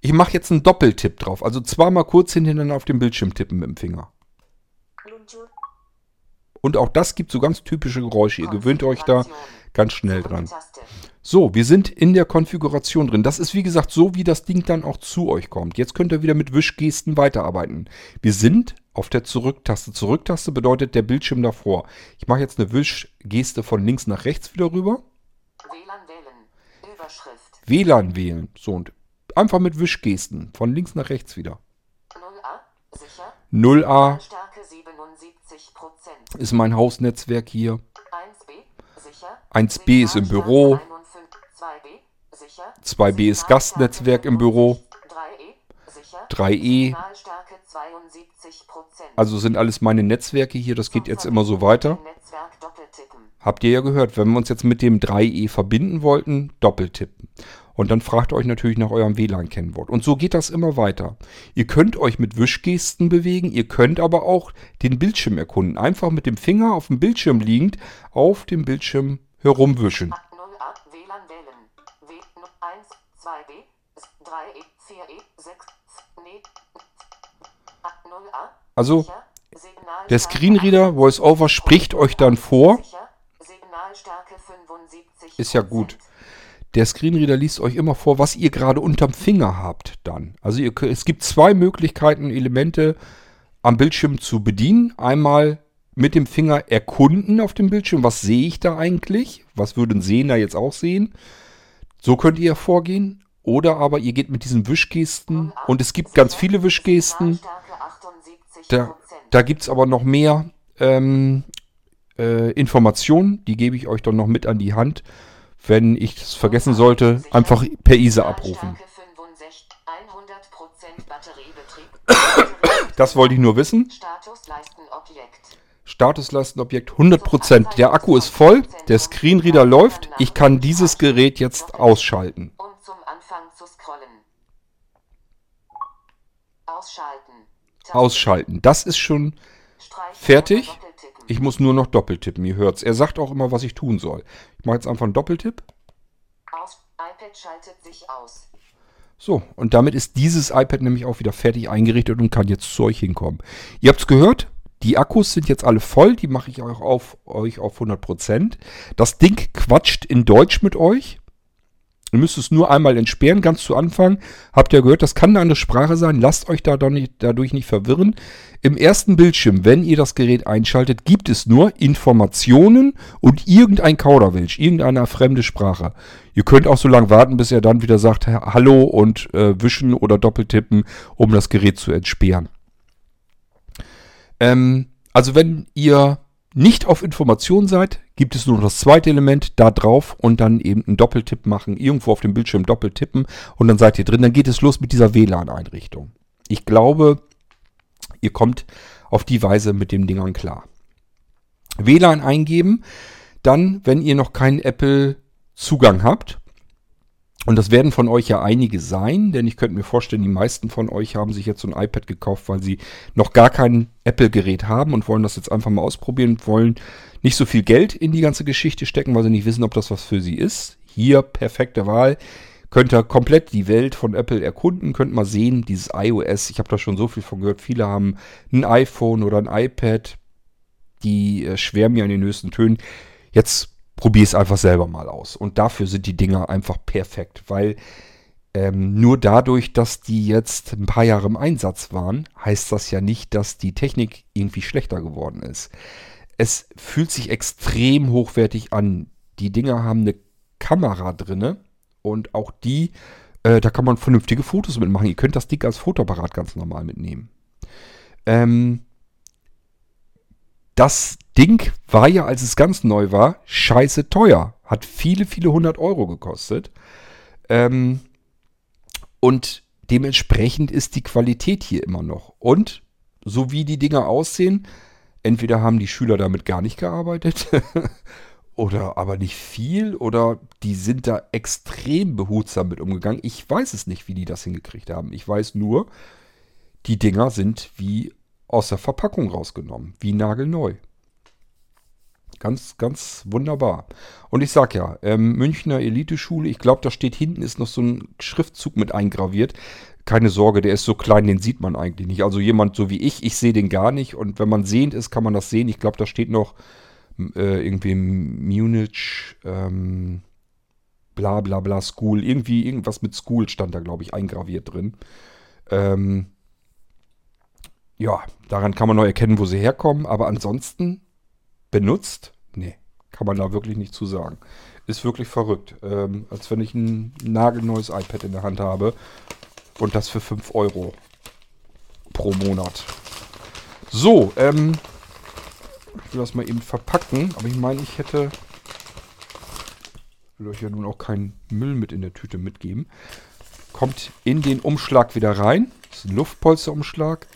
Ich mache jetzt einen Doppeltipp drauf. Also zweimal kurz hintereinander auf den Bildschirm tippen mit dem Finger. Und auch das gibt so ganz typische Geräusche. Ihr gewöhnt euch da ganz schnell dran. So, wir sind in der Konfiguration drin. Das ist wie gesagt so, wie das Ding dann auch zu euch kommt. Jetzt könnt ihr wieder mit Wischgesten weiterarbeiten. Wir sind auf der Zurücktaste. Zurücktaste bedeutet der Bildschirm davor. Ich mache jetzt eine Wischgeste von links nach rechts wieder rüber. WLAN wählen. Überschrift. WLAN wählen. So, und einfach mit Wischgesten von links nach rechts wieder. 0A. Sicher. 0A Stärke 77 Prozent. ist mein Hausnetzwerk hier. 1B. Sicher. 1B ist im Büro. 2B. Sicher. 2B ist Gastnetzwerk im Büro. 3E. Sicher. 3E, Signalstärke 72 Prozent. also sind alles meine Netzwerke hier. Das geht jetzt immer so weiter. Habt ihr ja gehört, wenn wir uns jetzt mit dem 3E verbinden wollten, doppeltippen. Und dann fragt euch natürlich nach eurem WLAN-Kennwort. Und so geht das immer weiter. Ihr könnt euch mit Wischgesten bewegen, ihr könnt aber auch den Bildschirm erkunden. Einfach mit dem Finger auf dem Bildschirm liegend auf dem Bildschirm herumwischen. 0A. WLAN wählen. W 1, 2B. 3E. 4E. 6. Nee. 0A. Also der Screenreader VoiceOver spricht euch dann vor. Sicher. Signalstärke 75 Ist ja gut. Der Screenreader liest euch immer vor, was ihr gerade unterm Finger habt dann. Also ihr, es gibt zwei Möglichkeiten, Elemente am Bildschirm zu bedienen. Einmal mit dem Finger erkunden auf dem Bildschirm. Was sehe ich da eigentlich? Was würde ein Sehender jetzt auch sehen? So könnt ihr vorgehen. Oder aber ihr geht mit diesen Wischgesten und es gibt ganz viele Wischgesten. Signalstärke 78 Da, da gibt es aber noch mehr ähm, äh, Informationen, die gebe ich euch dann noch mit an die Hand. Wenn ich es vergessen sollte, einfach per ISA abrufen. Signalstärke 65, 100% Batteriebetrieb. Das wollte ich nur wissen. Statusleistenobjekt. Statusleistenobjekt 100%. Der Akku ist voll, der Screenreader läuft. Ich kann dieses Gerät jetzt ausschalten. Ausschalten. Das ist schon fertig. Ich muss nur noch doppeltippen, ihr hört's. Er sagt auch immer, was ich tun soll. Ich mache jetzt einfach einen Doppeltipp. Aus. iPad schaltet sich aus. So, und damit ist dieses iPad nämlich auch wieder fertig eingerichtet und kann jetzt zu euch hinkommen. Ihr habt's gehört, die Akkus sind jetzt alle voll, die mache ich auch auf euch auf 100%. Das Ding quatscht in Deutsch mit euch. Ihr müsst es nur einmal entsperren, ganz zu Anfang. Habt ihr gehört, das kann eine andere Sprache sein. Lasst euch da nicht, dadurch nicht verwirren. Im ersten Bildschirm, wenn ihr das Gerät einschaltet, gibt es nur Informationen und irgendein Kauderwelsch, irgendeine fremde Sprache. Ihr könnt auch so lange warten, bis er dann wieder sagt "Ha- Hallo und äh, wischen oder doppeltippen, um das Gerät zu entsperren. Ähm, also wenn ihr nicht auf Information seid, gibt es nur noch das zweite Element da drauf und dann eben einen Doppeltipp machen, irgendwo auf dem Bildschirm doppeltippen und dann seid ihr drin. Dann geht es los mit dieser WLAN-Einrichtung. Ich glaube, ihr kommt auf die Weise mit den Dingern klar. WLAN eingeben, dann, wenn ihr noch keinen Apple-Zugang habt, und das werden von euch ja einige sein, denn ich könnte mir vorstellen, die meisten von euch haben sich jetzt so ein iPad gekauft, weil sie noch gar kein Apple-Gerät haben und wollen das jetzt einfach mal ausprobieren wollen nicht so viel Geld in die ganze Geschichte stecken, weil sie nicht wissen, ob das was für sie ist. Hier perfekte Wahl. Könnt ihr komplett die Welt von Apple erkunden, könnt mal sehen, dieses iOS, ich habe da schon so viel von gehört, viele haben ein iPhone oder ein iPad, die äh, schwärmen ja in den höchsten Tönen. Jetzt probier es einfach selber mal aus. Und dafür sind die Dinger einfach perfekt, weil ähm, nur dadurch, dass die jetzt ein paar Jahre im Einsatz waren, heißt das ja nicht, dass die Technik irgendwie schlechter geworden ist. Es fühlt sich extrem hochwertig an. Die Dinger haben eine Kamera drinne und auch die, äh, da kann man vernünftige Fotos mitmachen. Ihr könnt das Ding als Fotoapparat ganz normal mitnehmen. Ähm, das Ding war ja, als es ganz neu war, scheiße teuer. Hat viele, viele hundert Euro gekostet. Ähm, und dementsprechend ist die Qualität hier immer noch. Und so wie die Dinger aussehen, entweder haben die Schüler damit gar nicht gearbeitet oder aber nicht viel oder die sind da extrem behutsam mit umgegangen. Ich weiß es nicht, wie die das hingekriegt haben. Ich weiß nur, die Dinger sind wie aus der Verpackung rausgenommen, wie nagelneu. Ganz, ganz wunderbar. Und ich sag ja, ähm, Münchner Eliteschule, ich glaube, da steht hinten ist noch so ein Schriftzug mit eingraviert. Keine Sorge, der ist so klein, den sieht man eigentlich nicht. Also jemand so wie ich, ich sehe den gar nicht. Und wenn man sehend ist, kann man das sehen. Ich glaube, da steht noch äh, irgendwie Munich, ähm, bla bla bla School. Irgendwie irgendwas mit School stand da, glaube ich, eingraviert drin. Ähm, ja, daran kann man noch erkennen, wo sie herkommen. Aber ansonsten benutzt? Nee, kann man da wirklich nicht zu sagen. Ist wirklich verrückt. Ähm, als wenn ich ein nagelneues iPad in der Hand habe und das für 5 Euro pro Monat. So, ähm, ich will das mal eben verpacken, aber ich meine, ich hätte. will euch ja nun auch keinen Müll mit in der Tüte mitgeben. Kommt in den Umschlag wieder rein. Das ist ein Luftpolsterumschlag.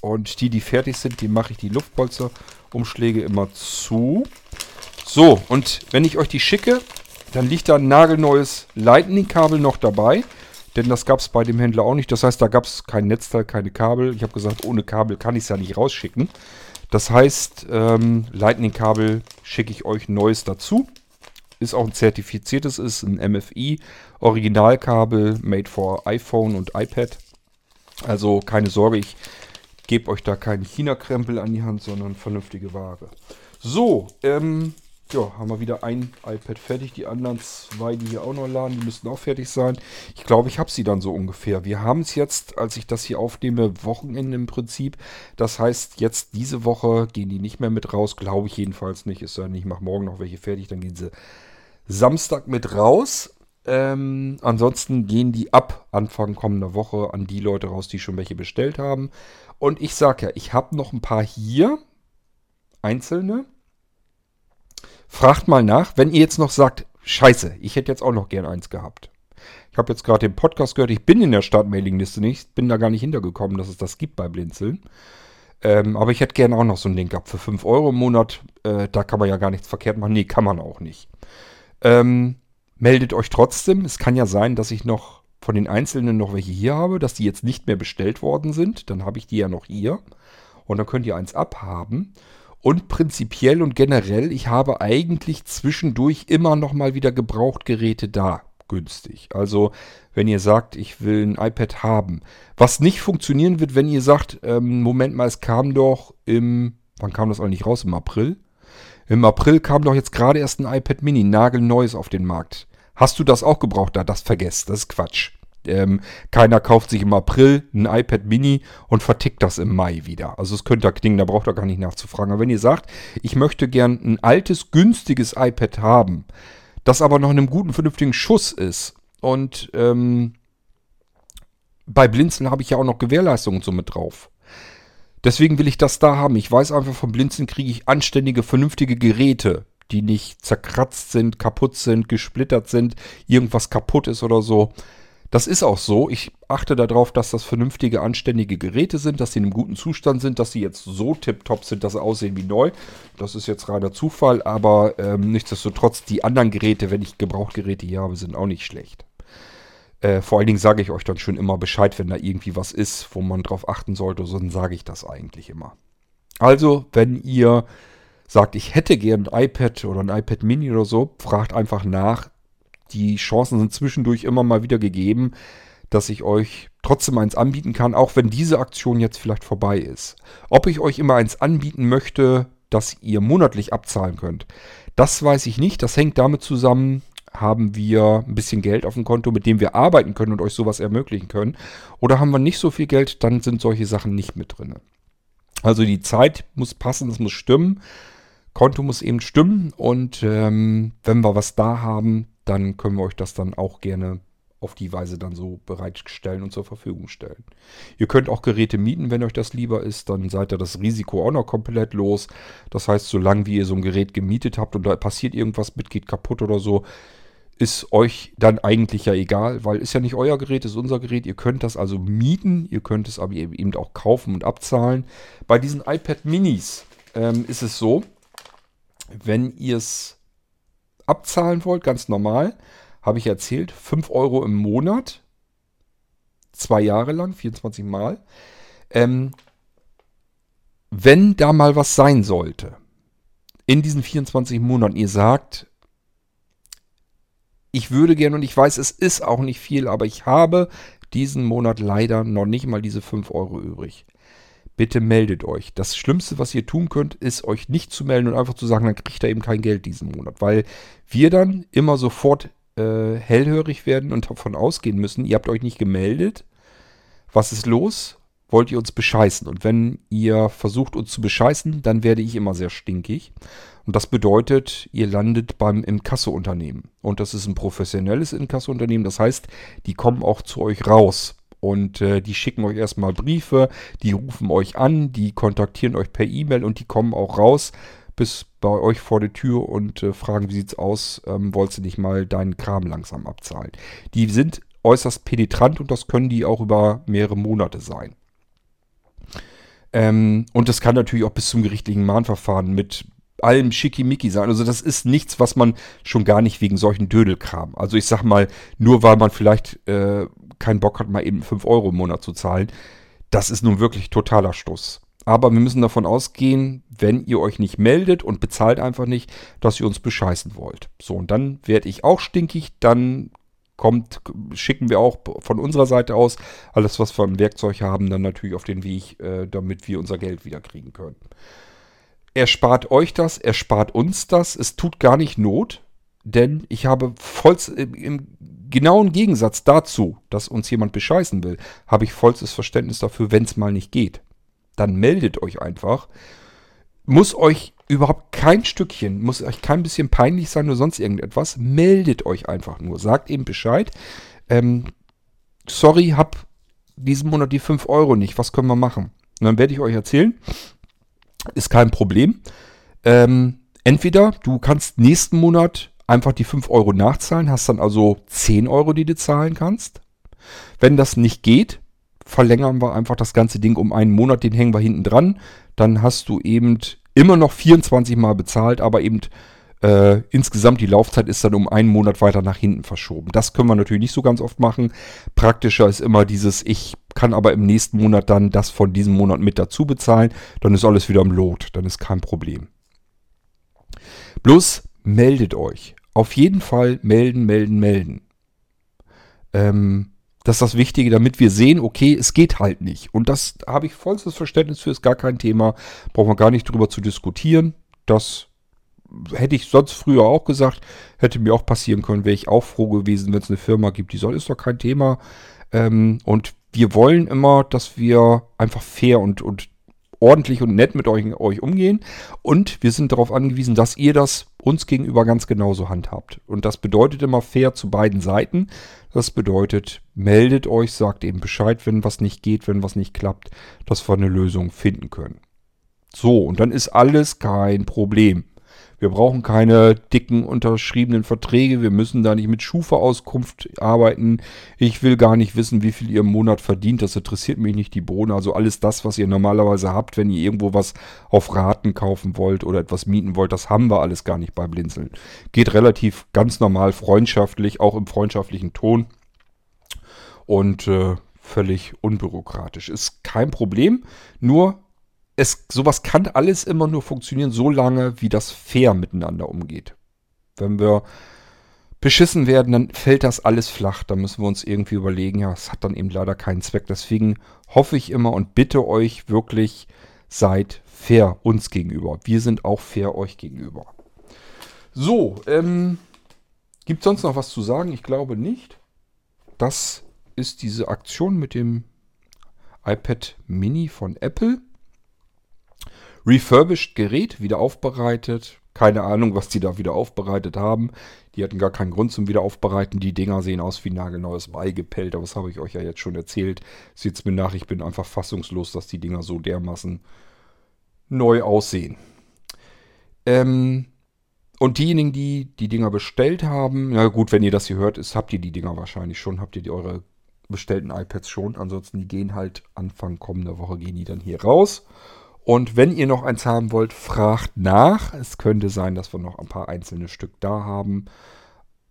Und die, die fertig sind, die mache ich die Luftpolsterumschläge immer zu. So, und wenn ich euch die schicke, dann liegt da ein nagelneues Lightning-Kabel noch dabei. Denn das gab es bei dem Händler auch nicht. Das heißt, da gab es kein Netzteil, keine Kabel. Ich habe gesagt, ohne Kabel kann ich es ja nicht rausschicken. Das heißt, ähm, Lightning-Kabel schicke ich euch neues dazu. Ist auch ein zertifiziertes, ist ein MFI Originalkabel, made for iPhone und iPad. Also keine Sorge, ich gebe euch da keinen China-Krempel an die Hand, sondern vernünftige Ware. So, ähm, ja, haben wir wieder ein iPad fertig. Die anderen zwei, die hier auch noch laden, die müssten auch fertig sein. Ich glaube, ich habe sie dann so ungefähr. Wir haben es jetzt, als ich das hier aufnehme, Wochenende im Prinzip. Das heißt, jetzt diese Woche gehen die nicht mehr mit raus. Glaube ich jedenfalls nicht. Ist ja nicht, ich mache morgen noch welche fertig. Dann gehen sie Samstag mit raus. Ähm, ansonsten gehen die ab Anfang kommender Woche an die Leute raus, die schon welche bestellt haben. Und ich sage ja, ich habe noch ein paar hier. Einzelne. Fragt mal nach, wenn ihr jetzt noch sagt, scheiße, ich hätte jetzt auch noch gern eins gehabt. Ich habe jetzt gerade den Podcast gehört, ich bin in der Startmailingliste nicht, bin da gar nicht hintergekommen, dass es das gibt bei Blinzeln. Ähm, aber ich hätte gerne auch noch so ein Ding gehabt für 5 Euro im Monat. Äh, da kann man ja gar nichts verkehrt machen. Nee, kann man auch nicht. Ähm, meldet euch trotzdem. Es kann ja sein, dass ich noch von den Einzelnen noch welche hier habe, dass die jetzt nicht mehr bestellt worden sind. Dann habe ich die ja noch hier. Und dann könnt ihr eins abhaben. Und prinzipiell und generell, ich habe eigentlich zwischendurch immer noch mal wieder Gebrauchtgeräte da. Günstig. Also, wenn ihr sagt, ich will ein iPad haben. Was nicht funktionieren wird, wenn ihr sagt, ähm, Moment mal, es kam doch im, wann kam das eigentlich raus? Im April? Im April kam doch jetzt gerade erst ein iPad Mini, nagelneues auf den Markt. Hast du das auch gebraucht? Da, das vergesst, das ist Quatsch. Ähm, keiner kauft sich im April ein iPad Mini und vertickt das im Mai wieder. Also es könnte da klingen, da braucht ihr gar nicht nachzufragen. Aber wenn ihr sagt, ich möchte gern ein altes, günstiges iPad haben, das aber noch in einem guten, vernünftigen Schuss ist und ähm, bei Blinzeln habe ich ja auch noch Gewährleistungen so mit drauf. Deswegen will ich das da haben. Ich weiß einfach, von Blinzeln kriege ich anständige, vernünftige Geräte die nicht zerkratzt sind, kaputt sind, gesplittert sind, irgendwas kaputt ist oder so. Das ist auch so. Ich achte darauf, dass das vernünftige, anständige Geräte sind, dass sie in einem guten Zustand sind, dass sie jetzt so tipptopp sind, dass sie aussehen wie neu. Das ist jetzt reiner Zufall, aber ähm, nichtsdestotrotz, die anderen Geräte, wenn ich Gebrauchgeräte hier habe, sind auch nicht schlecht. Äh, vor allen Dingen sage ich euch dann schon immer Bescheid, wenn da irgendwie was ist, wo man drauf achten sollte, so dann sage ich das eigentlich immer. Also, wenn ihr sagt, ich hätte gern ein iPad oder ein iPad Mini oder so, fragt einfach nach. Die Chancen sind zwischendurch immer mal wieder gegeben, dass ich euch trotzdem eins anbieten kann, auch wenn diese Aktion jetzt vielleicht vorbei ist. Ob ich euch immer eins anbieten möchte, das ihr monatlich abzahlen könnt, das weiß ich nicht. Das hängt damit zusammen, haben wir ein bisschen Geld auf dem Konto, mit dem wir arbeiten können und euch sowas ermöglichen können. Oder haben wir nicht so viel Geld, dann sind solche Sachen nicht mit drin. Also die Zeit muss passen, es muss stimmen. Konto muss eben stimmen und ähm, wenn wir was da haben, dann können wir euch das dann auch gerne auf die Weise dann so bereitstellen und zur Verfügung stellen. Ihr könnt auch Geräte mieten, wenn euch das lieber ist, dann seid ihr das Risiko auch noch komplett los. Das heißt, solange wie ihr so ein Gerät gemietet habt und da passiert irgendwas mit, geht kaputt oder so, ist euch dann eigentlich ja egal, weil ist ja nicht euer Gerät, ist unser Gerät. Ihr könnt das also mieten, ihr könnt es aber eben auch kaufen und abzahlen. Bei diesen iPad Minis ähm, ist es so, wenn ihr es abzahlen wollt, ganz normal, habe ich erzählt, 5 Euro im Monat, zwei Jahre lang, 24 Mal. Ähm, wenn da mal was sein sollte, in diesen 24 Monaten ihr sagt, ich würde gerne und ich weiß, es ist auch nicht viel, aber ich habe diesen Monat leider noch nicht mal diese 5 Euro übrig. Bitte meldet euch. Das Schlimmste, was ihr tun könnt, ist euch nicht zu melden und einfach zu sagen, dann kriegt er eben kein Geld diesen Monat. Weil wir dann immer sofort äh, hellhörig werden und davon ausgehen müssen, ihr habt euch nicht gemeldet. Was ist los? Wollt ihr uns bescheißen? Und wenn ihr versucht, uns zu bescheißen, dann werde ich immer sehr stinkig. Und das bedeutet, ihr landet beim Inkasso-Unternehmen. Und das ist ein professionelles Inkasso-Unternehmen. Das heißt, die kommen auch zu euch raus. Und äh, die schicken euch erstmal Briefe, die rufen euch an, die kontaktieren euch per E-Mail und die kommen auch raus bis bei euch vor der Tür und äh, fragen, wie sieht's aus, ähm, wolltest du nicht mal deinen Kram langsam abzahlen. Die sind äußerst penetrant und das können die auch über mehrere Monate sein. Ähm, und das kann natürlich auch bis zum gerichtlichen Mahnverfahren mit allem Schickimicki sein. Also das ist nichts, was man schon gar nicht wegen solchen Dödelkram. Also ich sag mal, nur weil man vielleicht äh, keinen Bock hat, mal eben 5 Euro im Monat zu zahlen, das ist nun wirklich totaler Stuss. Aber wir müssen davon ausgehen, wenn ihr euch nicht meldet und bezahlt einfach nicht, dass ihr uns bescheißen wollt. So, und dann werde ich auch stinkig, dann kommt, schicken wir auch von unserer Seite aus alles, was wir an Werkzeug haben, dann natürlich auf den Weg, äh, damit wir unser Geld wieder kriegen können. Er spart euch das, er spart uns das, es tut gar nicht Not, denn ich habe voll, im genauen Gegensatz dazu, dass uns jemand bescheißen will, habe ich vollstes Verständnis dafür, wenn es mal nicht geht. Dann meldet euch einfach. Muss euch überhaupt kein Stückchen, muss euch kein bisschen peinlich sein oder sonst irgendetwas. Meldet euch einfach nur. Sagt eben Bescheid. Ähm, sorry, hab diesen Monat die 5 Euro nicht. Was können wir machen? Und dann werde ich euch erzählen. Ist kein Problem. Ähm, entweder du kannst nächsten Monat einfach die 5 Euro nachzahlen, hast dann also 10 Euro, die du zahlen kannst. Wenn das nicht geht, verlängern wir einfach das ganze Ding um einen Monat, den hängen wir hinten dran. Dann hast du eben immer noch 24 Mal bezahlt, aber eben äh, insgesamt die Laufzeit ist dann um einen Monat weiter nach hinten verschoben. Das können wir natürlich nicht so ganz oft machen. Praktischer ist immer dieses, ich kann aber im nächsten Monat dann das von diesem Monat mit dazu bezahlen. Dann ist alles wieder im Lot. Dann ist kein Problem. Bloß meldet euch. Auf jeden Fall melden, melden, melden. Ähm, das ist das Wichtige, damit wir sehen, okay, es geht halt nicht. Und das habe ich vollstes Verständnis für, ist gar kein Thema. Brauchen wir gar nicht drüber zu diskutieren. Das hätte ich sonst früher auch gesagt, hätte mir auch passieren können, wäre ich auch froh gewesen, wenn es eine Firma gibt, die soll, ist doch kein Thema. Ähm, und wir wollen immer, dass wir einfach fair und, und ordentlich und nett mit euch, euch umgehen. Und wir sind darauf angewiesen, dass ihr das uns gegenüber ganz genauso handhabt. Und das bedeutet immer fair zu beiden Seiten. Das bedeutet, meldet euch, sagt eben Bescheid, wenn was nicht geht, wenn was nicht klappt, dass wir eine Lösung finden können. So, und dann ist alles kein Problem. Wir brauchen keine dicken unterschriebenen Verträge. Wir müssen da nicht mit Schufa-Auskunft arbeiten. Ich will gar nicht wissen, wie viel ihr im Monat verdient. Das interessiert mich nicht die Bohne. Also alles das, was ihr normalerweise habt, wenn ihr irgendwo was auf Raten kaufen wollt oder etwas mieten wollt, das haben wir alles gar nicht bei Blinzeln. Geht relativ ganz normal freundschaftlich, auch im freundschaftlichen Ton. Und äh, völlig unbürokratisch. Ist kein Problem. Nur es, sowas kann alles immer nur funktionieren, solange wie das fair miteinander umgeht. Wenn wir beschissen werden, dann fällt das alles flach. Da müssen wir uns irgendwie überlegen, ja, es hat dann eben leider keinen Zweck. Deswegen hoffe ich immer und bitte euch wirklich, seid fair uns gegenüber. Wir sind auch fair euch gegenüber. So, ähm, gibt es sonst noch was zu sagen? Ich glaube nicht. Das ist diese Aktion mit dem iPad Mini von Apple. Refurbished Gerät, wieder aufbereitet. Keine Ahnung, was die da wieder aufbereitet haben. Die hatten gar keinen Grund zum Wiederaufbereiten. Die Dinger sehen aus wie nagelneues Beigepellt, aber das habe ich euch ja jetzt schon erzählt. Seht mir nach, ich bin einfach fassungslos, dass die Dinger so dermaßen neu aussehen. Ähm, und diejenigen, die die Dinger bestellt haben, na gut, wenn ihr das hier hört, ist, habt ihr die Dinger wahrscheinlich schon, habt ihr die, eure bestellten iPads schon. Ansonsten, die gehen halt Anfang kommender Woche, gehen die dann hier raus. Und wenn ihr noch eins haben wollt, fragt nach. Es könnte sein, dass wir noch ein paar einzelne Stück da haben.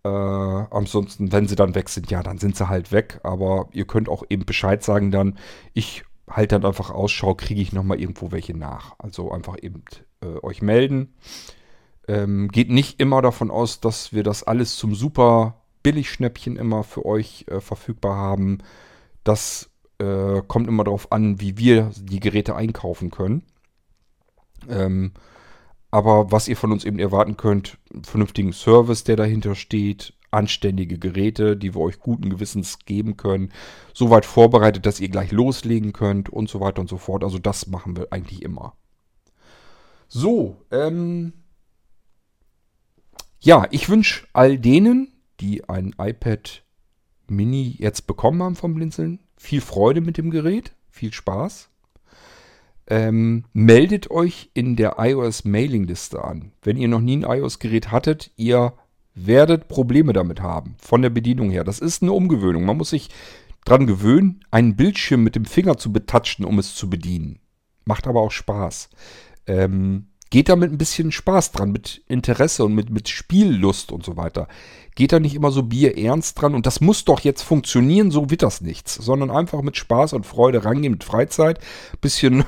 Äh, ansonsten, wenn sie dann weg sind, ja, dann sind sie halt weg. Aber ihr könnt auch eben Bescheid sagen dann. Ich halte dann einfach Ausschau, kriege ich nochmal irgendwo welche nach. Also einfach eben äh, euch melden. Ähm, geht nicht immer davon aus, dass wir das alles zum super Billigschnäppchen immer für euch äh, verfügbar haben. Das äh, kommt immer darauf an, wie wir die Geräte einkaufen können. Ähm, aber was ihr von uns eben erwarten könnt, vernünftigen Service, der dahinter steht, anständige Geräte, die wir euch guten Gewissens geben können, soweit vorbereitet, dass ihr gleich loslegen könnt und so weiter und so fort. Also das machen wir eigentlich immer. So, ähm, ja, ich wünsche all denen, die ein iPad Mini jetzt bekommen haben vom Blinzeln, viel Freude mit dem Gerät, viel Spaß. Ähm, meldet euch in der iOS Mailingliste an. Wenn ihr noch nie ein iOS-Gerät hattet, ihr werdet Probleme damit haben, von der Bedienung her. Das ist eine Umgewöhnung. Man muss sich dran gewöhnen, einen Bildschirm mit dem Finger zu betatschen, um es zu bedienen. Macht aber auch Spaß. Ähm, geht da mit ein bisschen Spaß dran, mit Interesse und mit, mit Spiellust und so weiter. Geht da nicht immer so bierernst dran und das muss doch jetzt funktionieren, so wird das nichts. Sondern einfach mit Spaß und Freude rangehen, mit Freizeit. Bisschen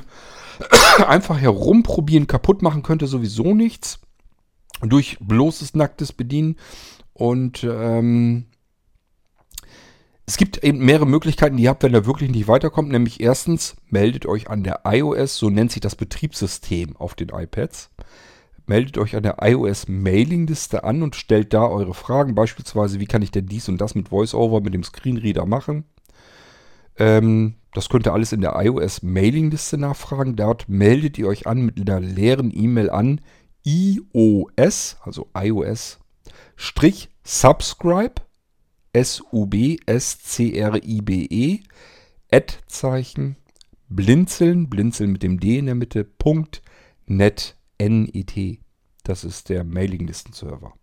einfach herumprobieren, kaputt machen könnte sowieso nichts. Durch bloßes nacktes Bedienen. Und ähm, es gibt eben mehrere Möglichkeiten, die ihr habt, wenn ihr wirklich nicht weiterkommt. Nämlich erstens, meldet euch an der iOS, so nennt sich das Betriebssystem auf den iPads. Meldet euch an der iOS Mailingliste an und stellt da eure Fragen. Beispielsweise, wie kann ich denn dies und das mit VoiceOver, mit dem Screenreader machen? Ähm, das könnt ihr alles in der iOS Mailingliste nachfragen. Dort meldet ihr euch an mit einer leeren E-Mail an iOS, also iOS, Strich subscribe, S-U-B-S-C-R-I-B-E, Ad-Zeichen, blinzeln, blinzeln mit dem D in der Mitte, Punkt, net, N-E-T. Das ist der Mailinglistenserver.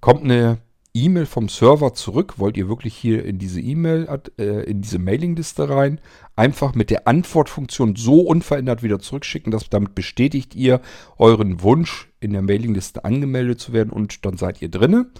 Kommt eine E-Mail vom Server zurück, wollt ihr wirklich hier in diese E-Mail, äh, in diese Mailingliste rein, einfach mit der Antwortfunktion so unverändert wieder zurückschicken, dass damit bestätigt ihr euren Wunsch, in der Mailingliste angemeldet zu werden und dann seid ihr drinne.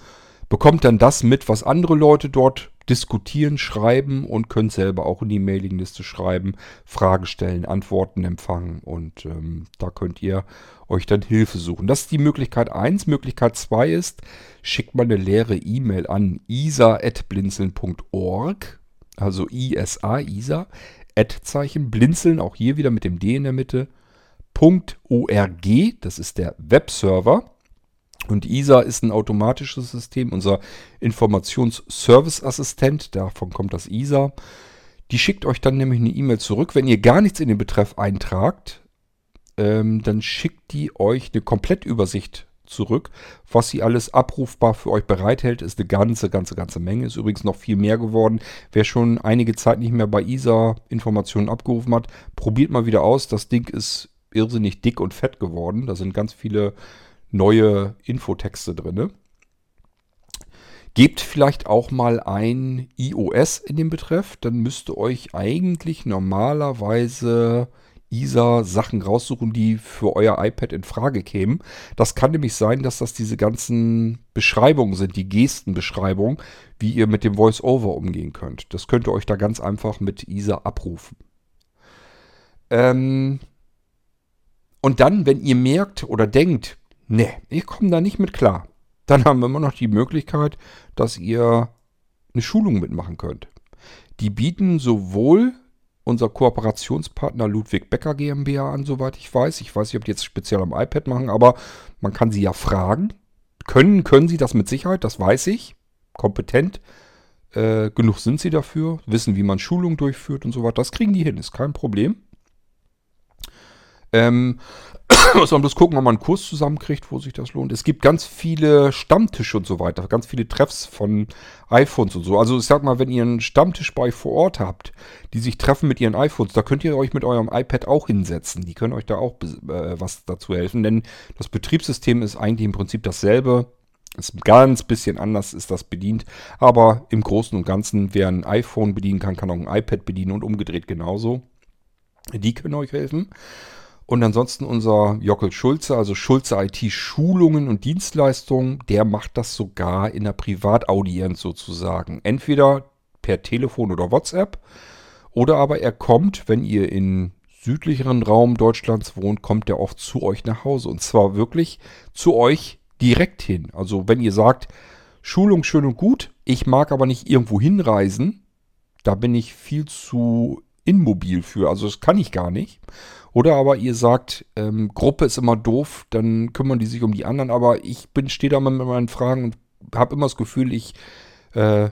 Bekommt dann das mit, was andere Leute dort diskutieren, schreiben und könnt selber auch in die Mailingliste schreiben, Fragen stellen, Antworten empfangen und ähm, da könnt ihr euch dann Hilfe suchen. Das ist die Möglichkeit 1. Möglichkeit 2 ist, schickt mal eine leere E-Mail an isa.blinzeln.org, also ISA, ISA, Ad-Zeichen, blinzeln, auch hier wieder mit dem D in der Mitte, .org, das ist der Webserver. Und ISA ist ein automatisches System, unser Informationsservice-Assistent, davon kommt das ISA. Die schickt euch dann nämlich eine E-Mail zurück. Wenn ihr gar nichts in den Betreff eintragt, ähm, dann schickt die euch eine Komplettübersicht zurück. Was sie alles abrufbar für euch bereithält, ist eine ganze, ganze, ganze Menge. Ist übrigens noch viel mehr geworden. Wer schon einige Zeit nicht mehr bei ISA Informationen abgerufen hat, probiert mal wieder aus. Das Ding ist irrsinnig dick und fett geworden. Da sind ganz viele neue Infotexte drin. Gebt vielleicht auch mal ein iOS in den Betreff, dann müsste euch eigentlich normalerweise ISA Sachen raussuchen, die für euer iPad in Frage kämen. Das kann nämlich sein, dass das diese ganzen Beschreibungen sind, die Gestenbeschreibungen, wie ihr mit dem VoiceOver umgehen könnt. Das könnt ihr euch da ganz einfach mit ISA abrufen. Ähm und dann, wenn ihr merkt oder denkt, Ne, ich komme da nicht mit klar. Dann haben wir immer noch die Möglichkeit, dass ihr eine Schulung mitmachen könnt. Die bieten sowohl unser Kooperationspartner Ludwig Becker GmbH an, soweit ich weiß. Ich weiß nicht, ob die jetzt speziell am iPad machen, aber man kann sie ja fragen. Können, können sie das mit Sicherheit, das weiß ich. Kompetent. Äh, genug sind sie dafür, wissen, wie man Schulung durchführt und so weiter. Das kriegen die hin, ist kein Problem. Ähm, muss man bloß gucken, ob man einen Kurs zusammenkriegt, wo sich das lohnt. Es gibt ganz viele Stammtische und so weiter, ganz viele Treffs von iPhones und so. Also ich sag mal, wenn ihr einen Stammtisch bei vor Ort habt, die sich treffen mit ihren iPhones, da könnt ihr euch mit eurem iPad auch hinsetzen. Die können euch da auch äh, was dazu helfen, denn das Betriebssystem ist eigentlich im Prinzip dasselbe. Ist ein ganz bisschen anders ist das bedient, aber im Großen und Ganzen, wer ein iPhone bedienen kann, kann auch ein iPad bedienen und umgedreht genauso. Die können euch helfen. Und ansonsten unser Jockel Schulze, also Schulze IT Schulungen und Dienstleistungen, der macht das sogar in der Privataudienz sozusagen. Entweder per Telefon oder WhatsApp oder aber er kommt, wenn ihr in südlicheren Raum Deutschlands wohnt, kommt der oft zu euch nach Hause. Und zwar wirklich zu euch direkt hin. Also wenn ihr sagt, Schulung schön und gut, ich mag aber nicht irgendwo hinreisen, da bin ich viel zu immobil für. Also das kann ich gar nicht. Oder aber ihr sagt, ähm, Gruppe ist immer doof, dann kümmern die sich um die anderen. Aber ich bin, stehe da mal mit meinen Fragen und habe immer das Gefühl, ich äh,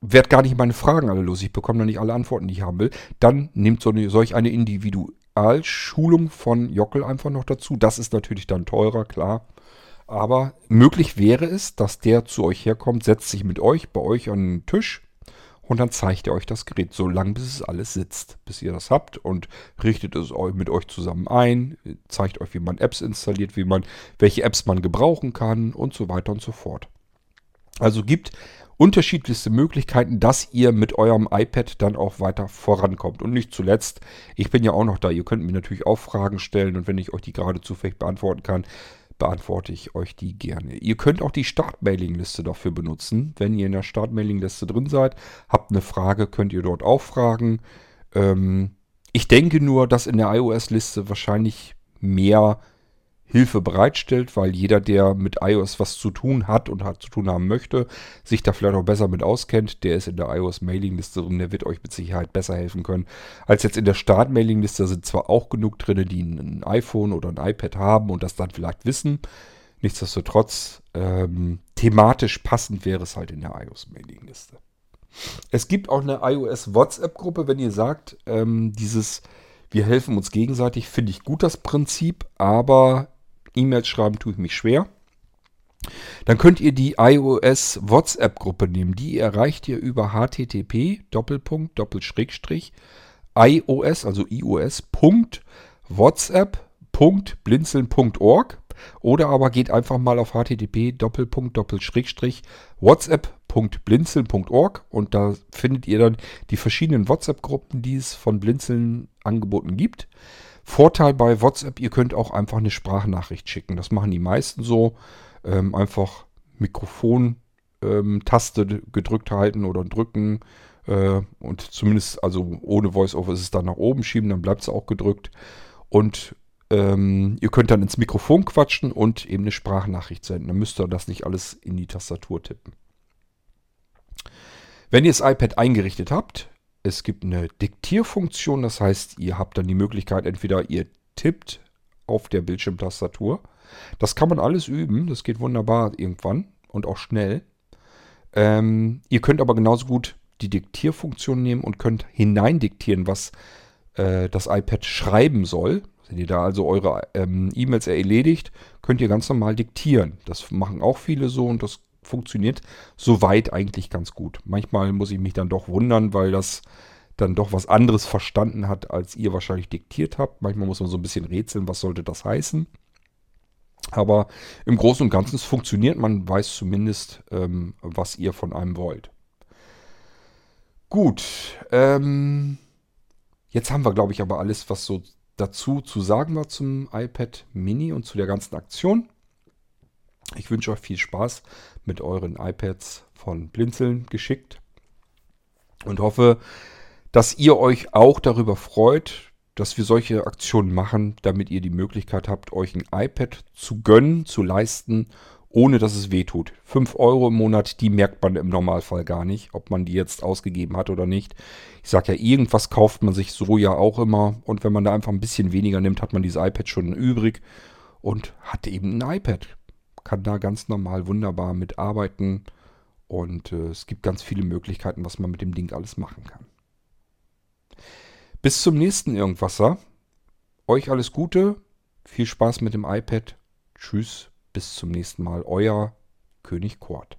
werde gar nicht meine Fragen alle los. Ich bekomme da nicht alle Antworten, die ich haben will. Dann nehmt so eine, solch eine Individualschulung von Jockel einfach noch dazu. Das ist natürlich dann teurer, klar. Aber möglich wäre es, dass der zu euch herkommt, setzt sich mit euch bei euch an den Tisch und dann zeigt er euch das Gerät so lange, bis es alles sitzt, bis ihr das habt und richtet es mit euch zusammen ein, zeigt euch, wie man Apps installiert, wie man, welche Apps man gebrauchen kann und so weiter und so fort. Also gibt unterschiedlichste Möglichkeiten, dass ihr mit eurem iPad dann auch weiter vorankommt. Und nicht zuletzt, ich bin ja auch noch da, ihr könnt mir natürlich auch Fragen stellen und wenn ich euch die gerade zufällig beantworten kann, beantworte ich euch die gerne. Ihr könnt auch die Startmailingliste dafür benutzen. Wenn ihr in der Startmailingliste drin seid, habt eine Frage, könnt ihr dort auch fragen. Ähm, ich denke nur, dass in der iOS-Liste wahrscheinlich mehr Hilfe bereitstellt, weil jeder, der mit iOS was zu tun hat und hat zu tun haben möchte, sich da vielleicht auch besser mit auskennt, der ist in der iOS-Mailingliste drin, der wird euch mit Sicherheit besser helfen können. Als jetzt in der Start-Mailingliste sind zwar auch genug drin, die ein iPhone oder ein iPad haben und das dann vielleicht wissen. Nichtsdestotrotz, ähm, thematisch passend wäre es halt in der iOS-Mailingliste. Es gibt auch eine iOS-WhatsApp-Gruppe, wenn ihr sagt, ähm, dieses wir helfen uns gegenseitig, finde ich gut das Prinzip, aber E-Mails schreiben tue ich mich schwer. Dann könnt ihr die iOS WhatsApp-Gruppe nehmen. Die erreicht ihr über http Doppelpunkt Doppelschrägstrich iOS, also iOS, Punkt, WhatsApp.blinzeln.org oder aber geht einfach mal auf http Doppelpunkt Doppelschrägstrich WhatsApp.blinzeln.org und da findet ihr dann die verschiedenen WhatsApp-Gruppen, die es von Blinzeln angeboten gibt. Vorteil bei WhatsApp, ihr könnt auch einfach eine Sprachnachricht schicken. Das machen die meisten so. Ähm, einfach Mikrofon-Taste ähm, gedrückt halten oder drücken. Äh, und zumindest, also ohne VoiceOver ist es dann nach oben schieben, dann bleibt es auch gedrückt. Und ähm, ihr könnt dann ins Mikrofon quatschen und eben eine Sprachnachricht senden. Dann müsst ihr das nicht alles in die Tastatur tippen. Wenn ihr das iPad eingerichtet habt, es gibt eine Diktierfunktion, das heißt, ihr habt dann die Möglichkeit, entweder ihr tippt auf der Bildschirmtastatur. Das kann man alles üben, das geht wunderbar irgendwann und auch schnell. Ähm, ihr könnt aber genauso gut die Diktierfunktion nehmen und könnt hineindiktieren, was äh, das iPad schreiben soll. Wenn ihr da also eure ähm, E-Mails erledigt, könnt ihr ganz normal diktieren. Das machen auch viele so und das funktioniert soweit eigentlich ganz gut. Manchmal muss ich mich dann doch wundern, weil das dann doch was anderes verstanden hat, als ihr wahrscheinlich diktiert habt. Manchmal muss man so ein bisschen rätseln, was sollte das heißen. Aber im Großen und Ganzen es funktioniert. Man weiß zumindest, ähm, was ihr von einem wollt. Gut. Ähm, jetzt haben wir, glaube ich, aber alles, was so dazu zu sagen war zum iPad Mini und zu der ganzen Aktion. Ich wünsche euch viel Spaß mit euren iPads von Blinzeln geschickt und hoffe, dass ihr euch auch darüber freut, dass wir solche Aktionen machen, damit ihr die Möglichkeit habt, euch ein iPad zu gönnen, zu leisten, ohne dass es weh tut. 5 Euro im Monat, die merkt man im Normalfall gar nicht, ob man die jetzt ausgegeben hat oder nicht. Ich sage ja, irgendwas kauft man sich so ja auch immer. Und wenn man da einfach ein bisschen weniger nimmt, hat man dieses iPad schon übrig und hat eben ein iPad kann da ganz normal wunderbar mitarbeiten. Und äh, es gibt ganz viele Möglichkeiten, was man mit dem Ding alles machen kann. Bis zum nächsten Irgendwasser. Euch alles Gute. Viel Spaß mit dem iPad. Tschüss. Bis zum nächsten Mal. Euer König Kort.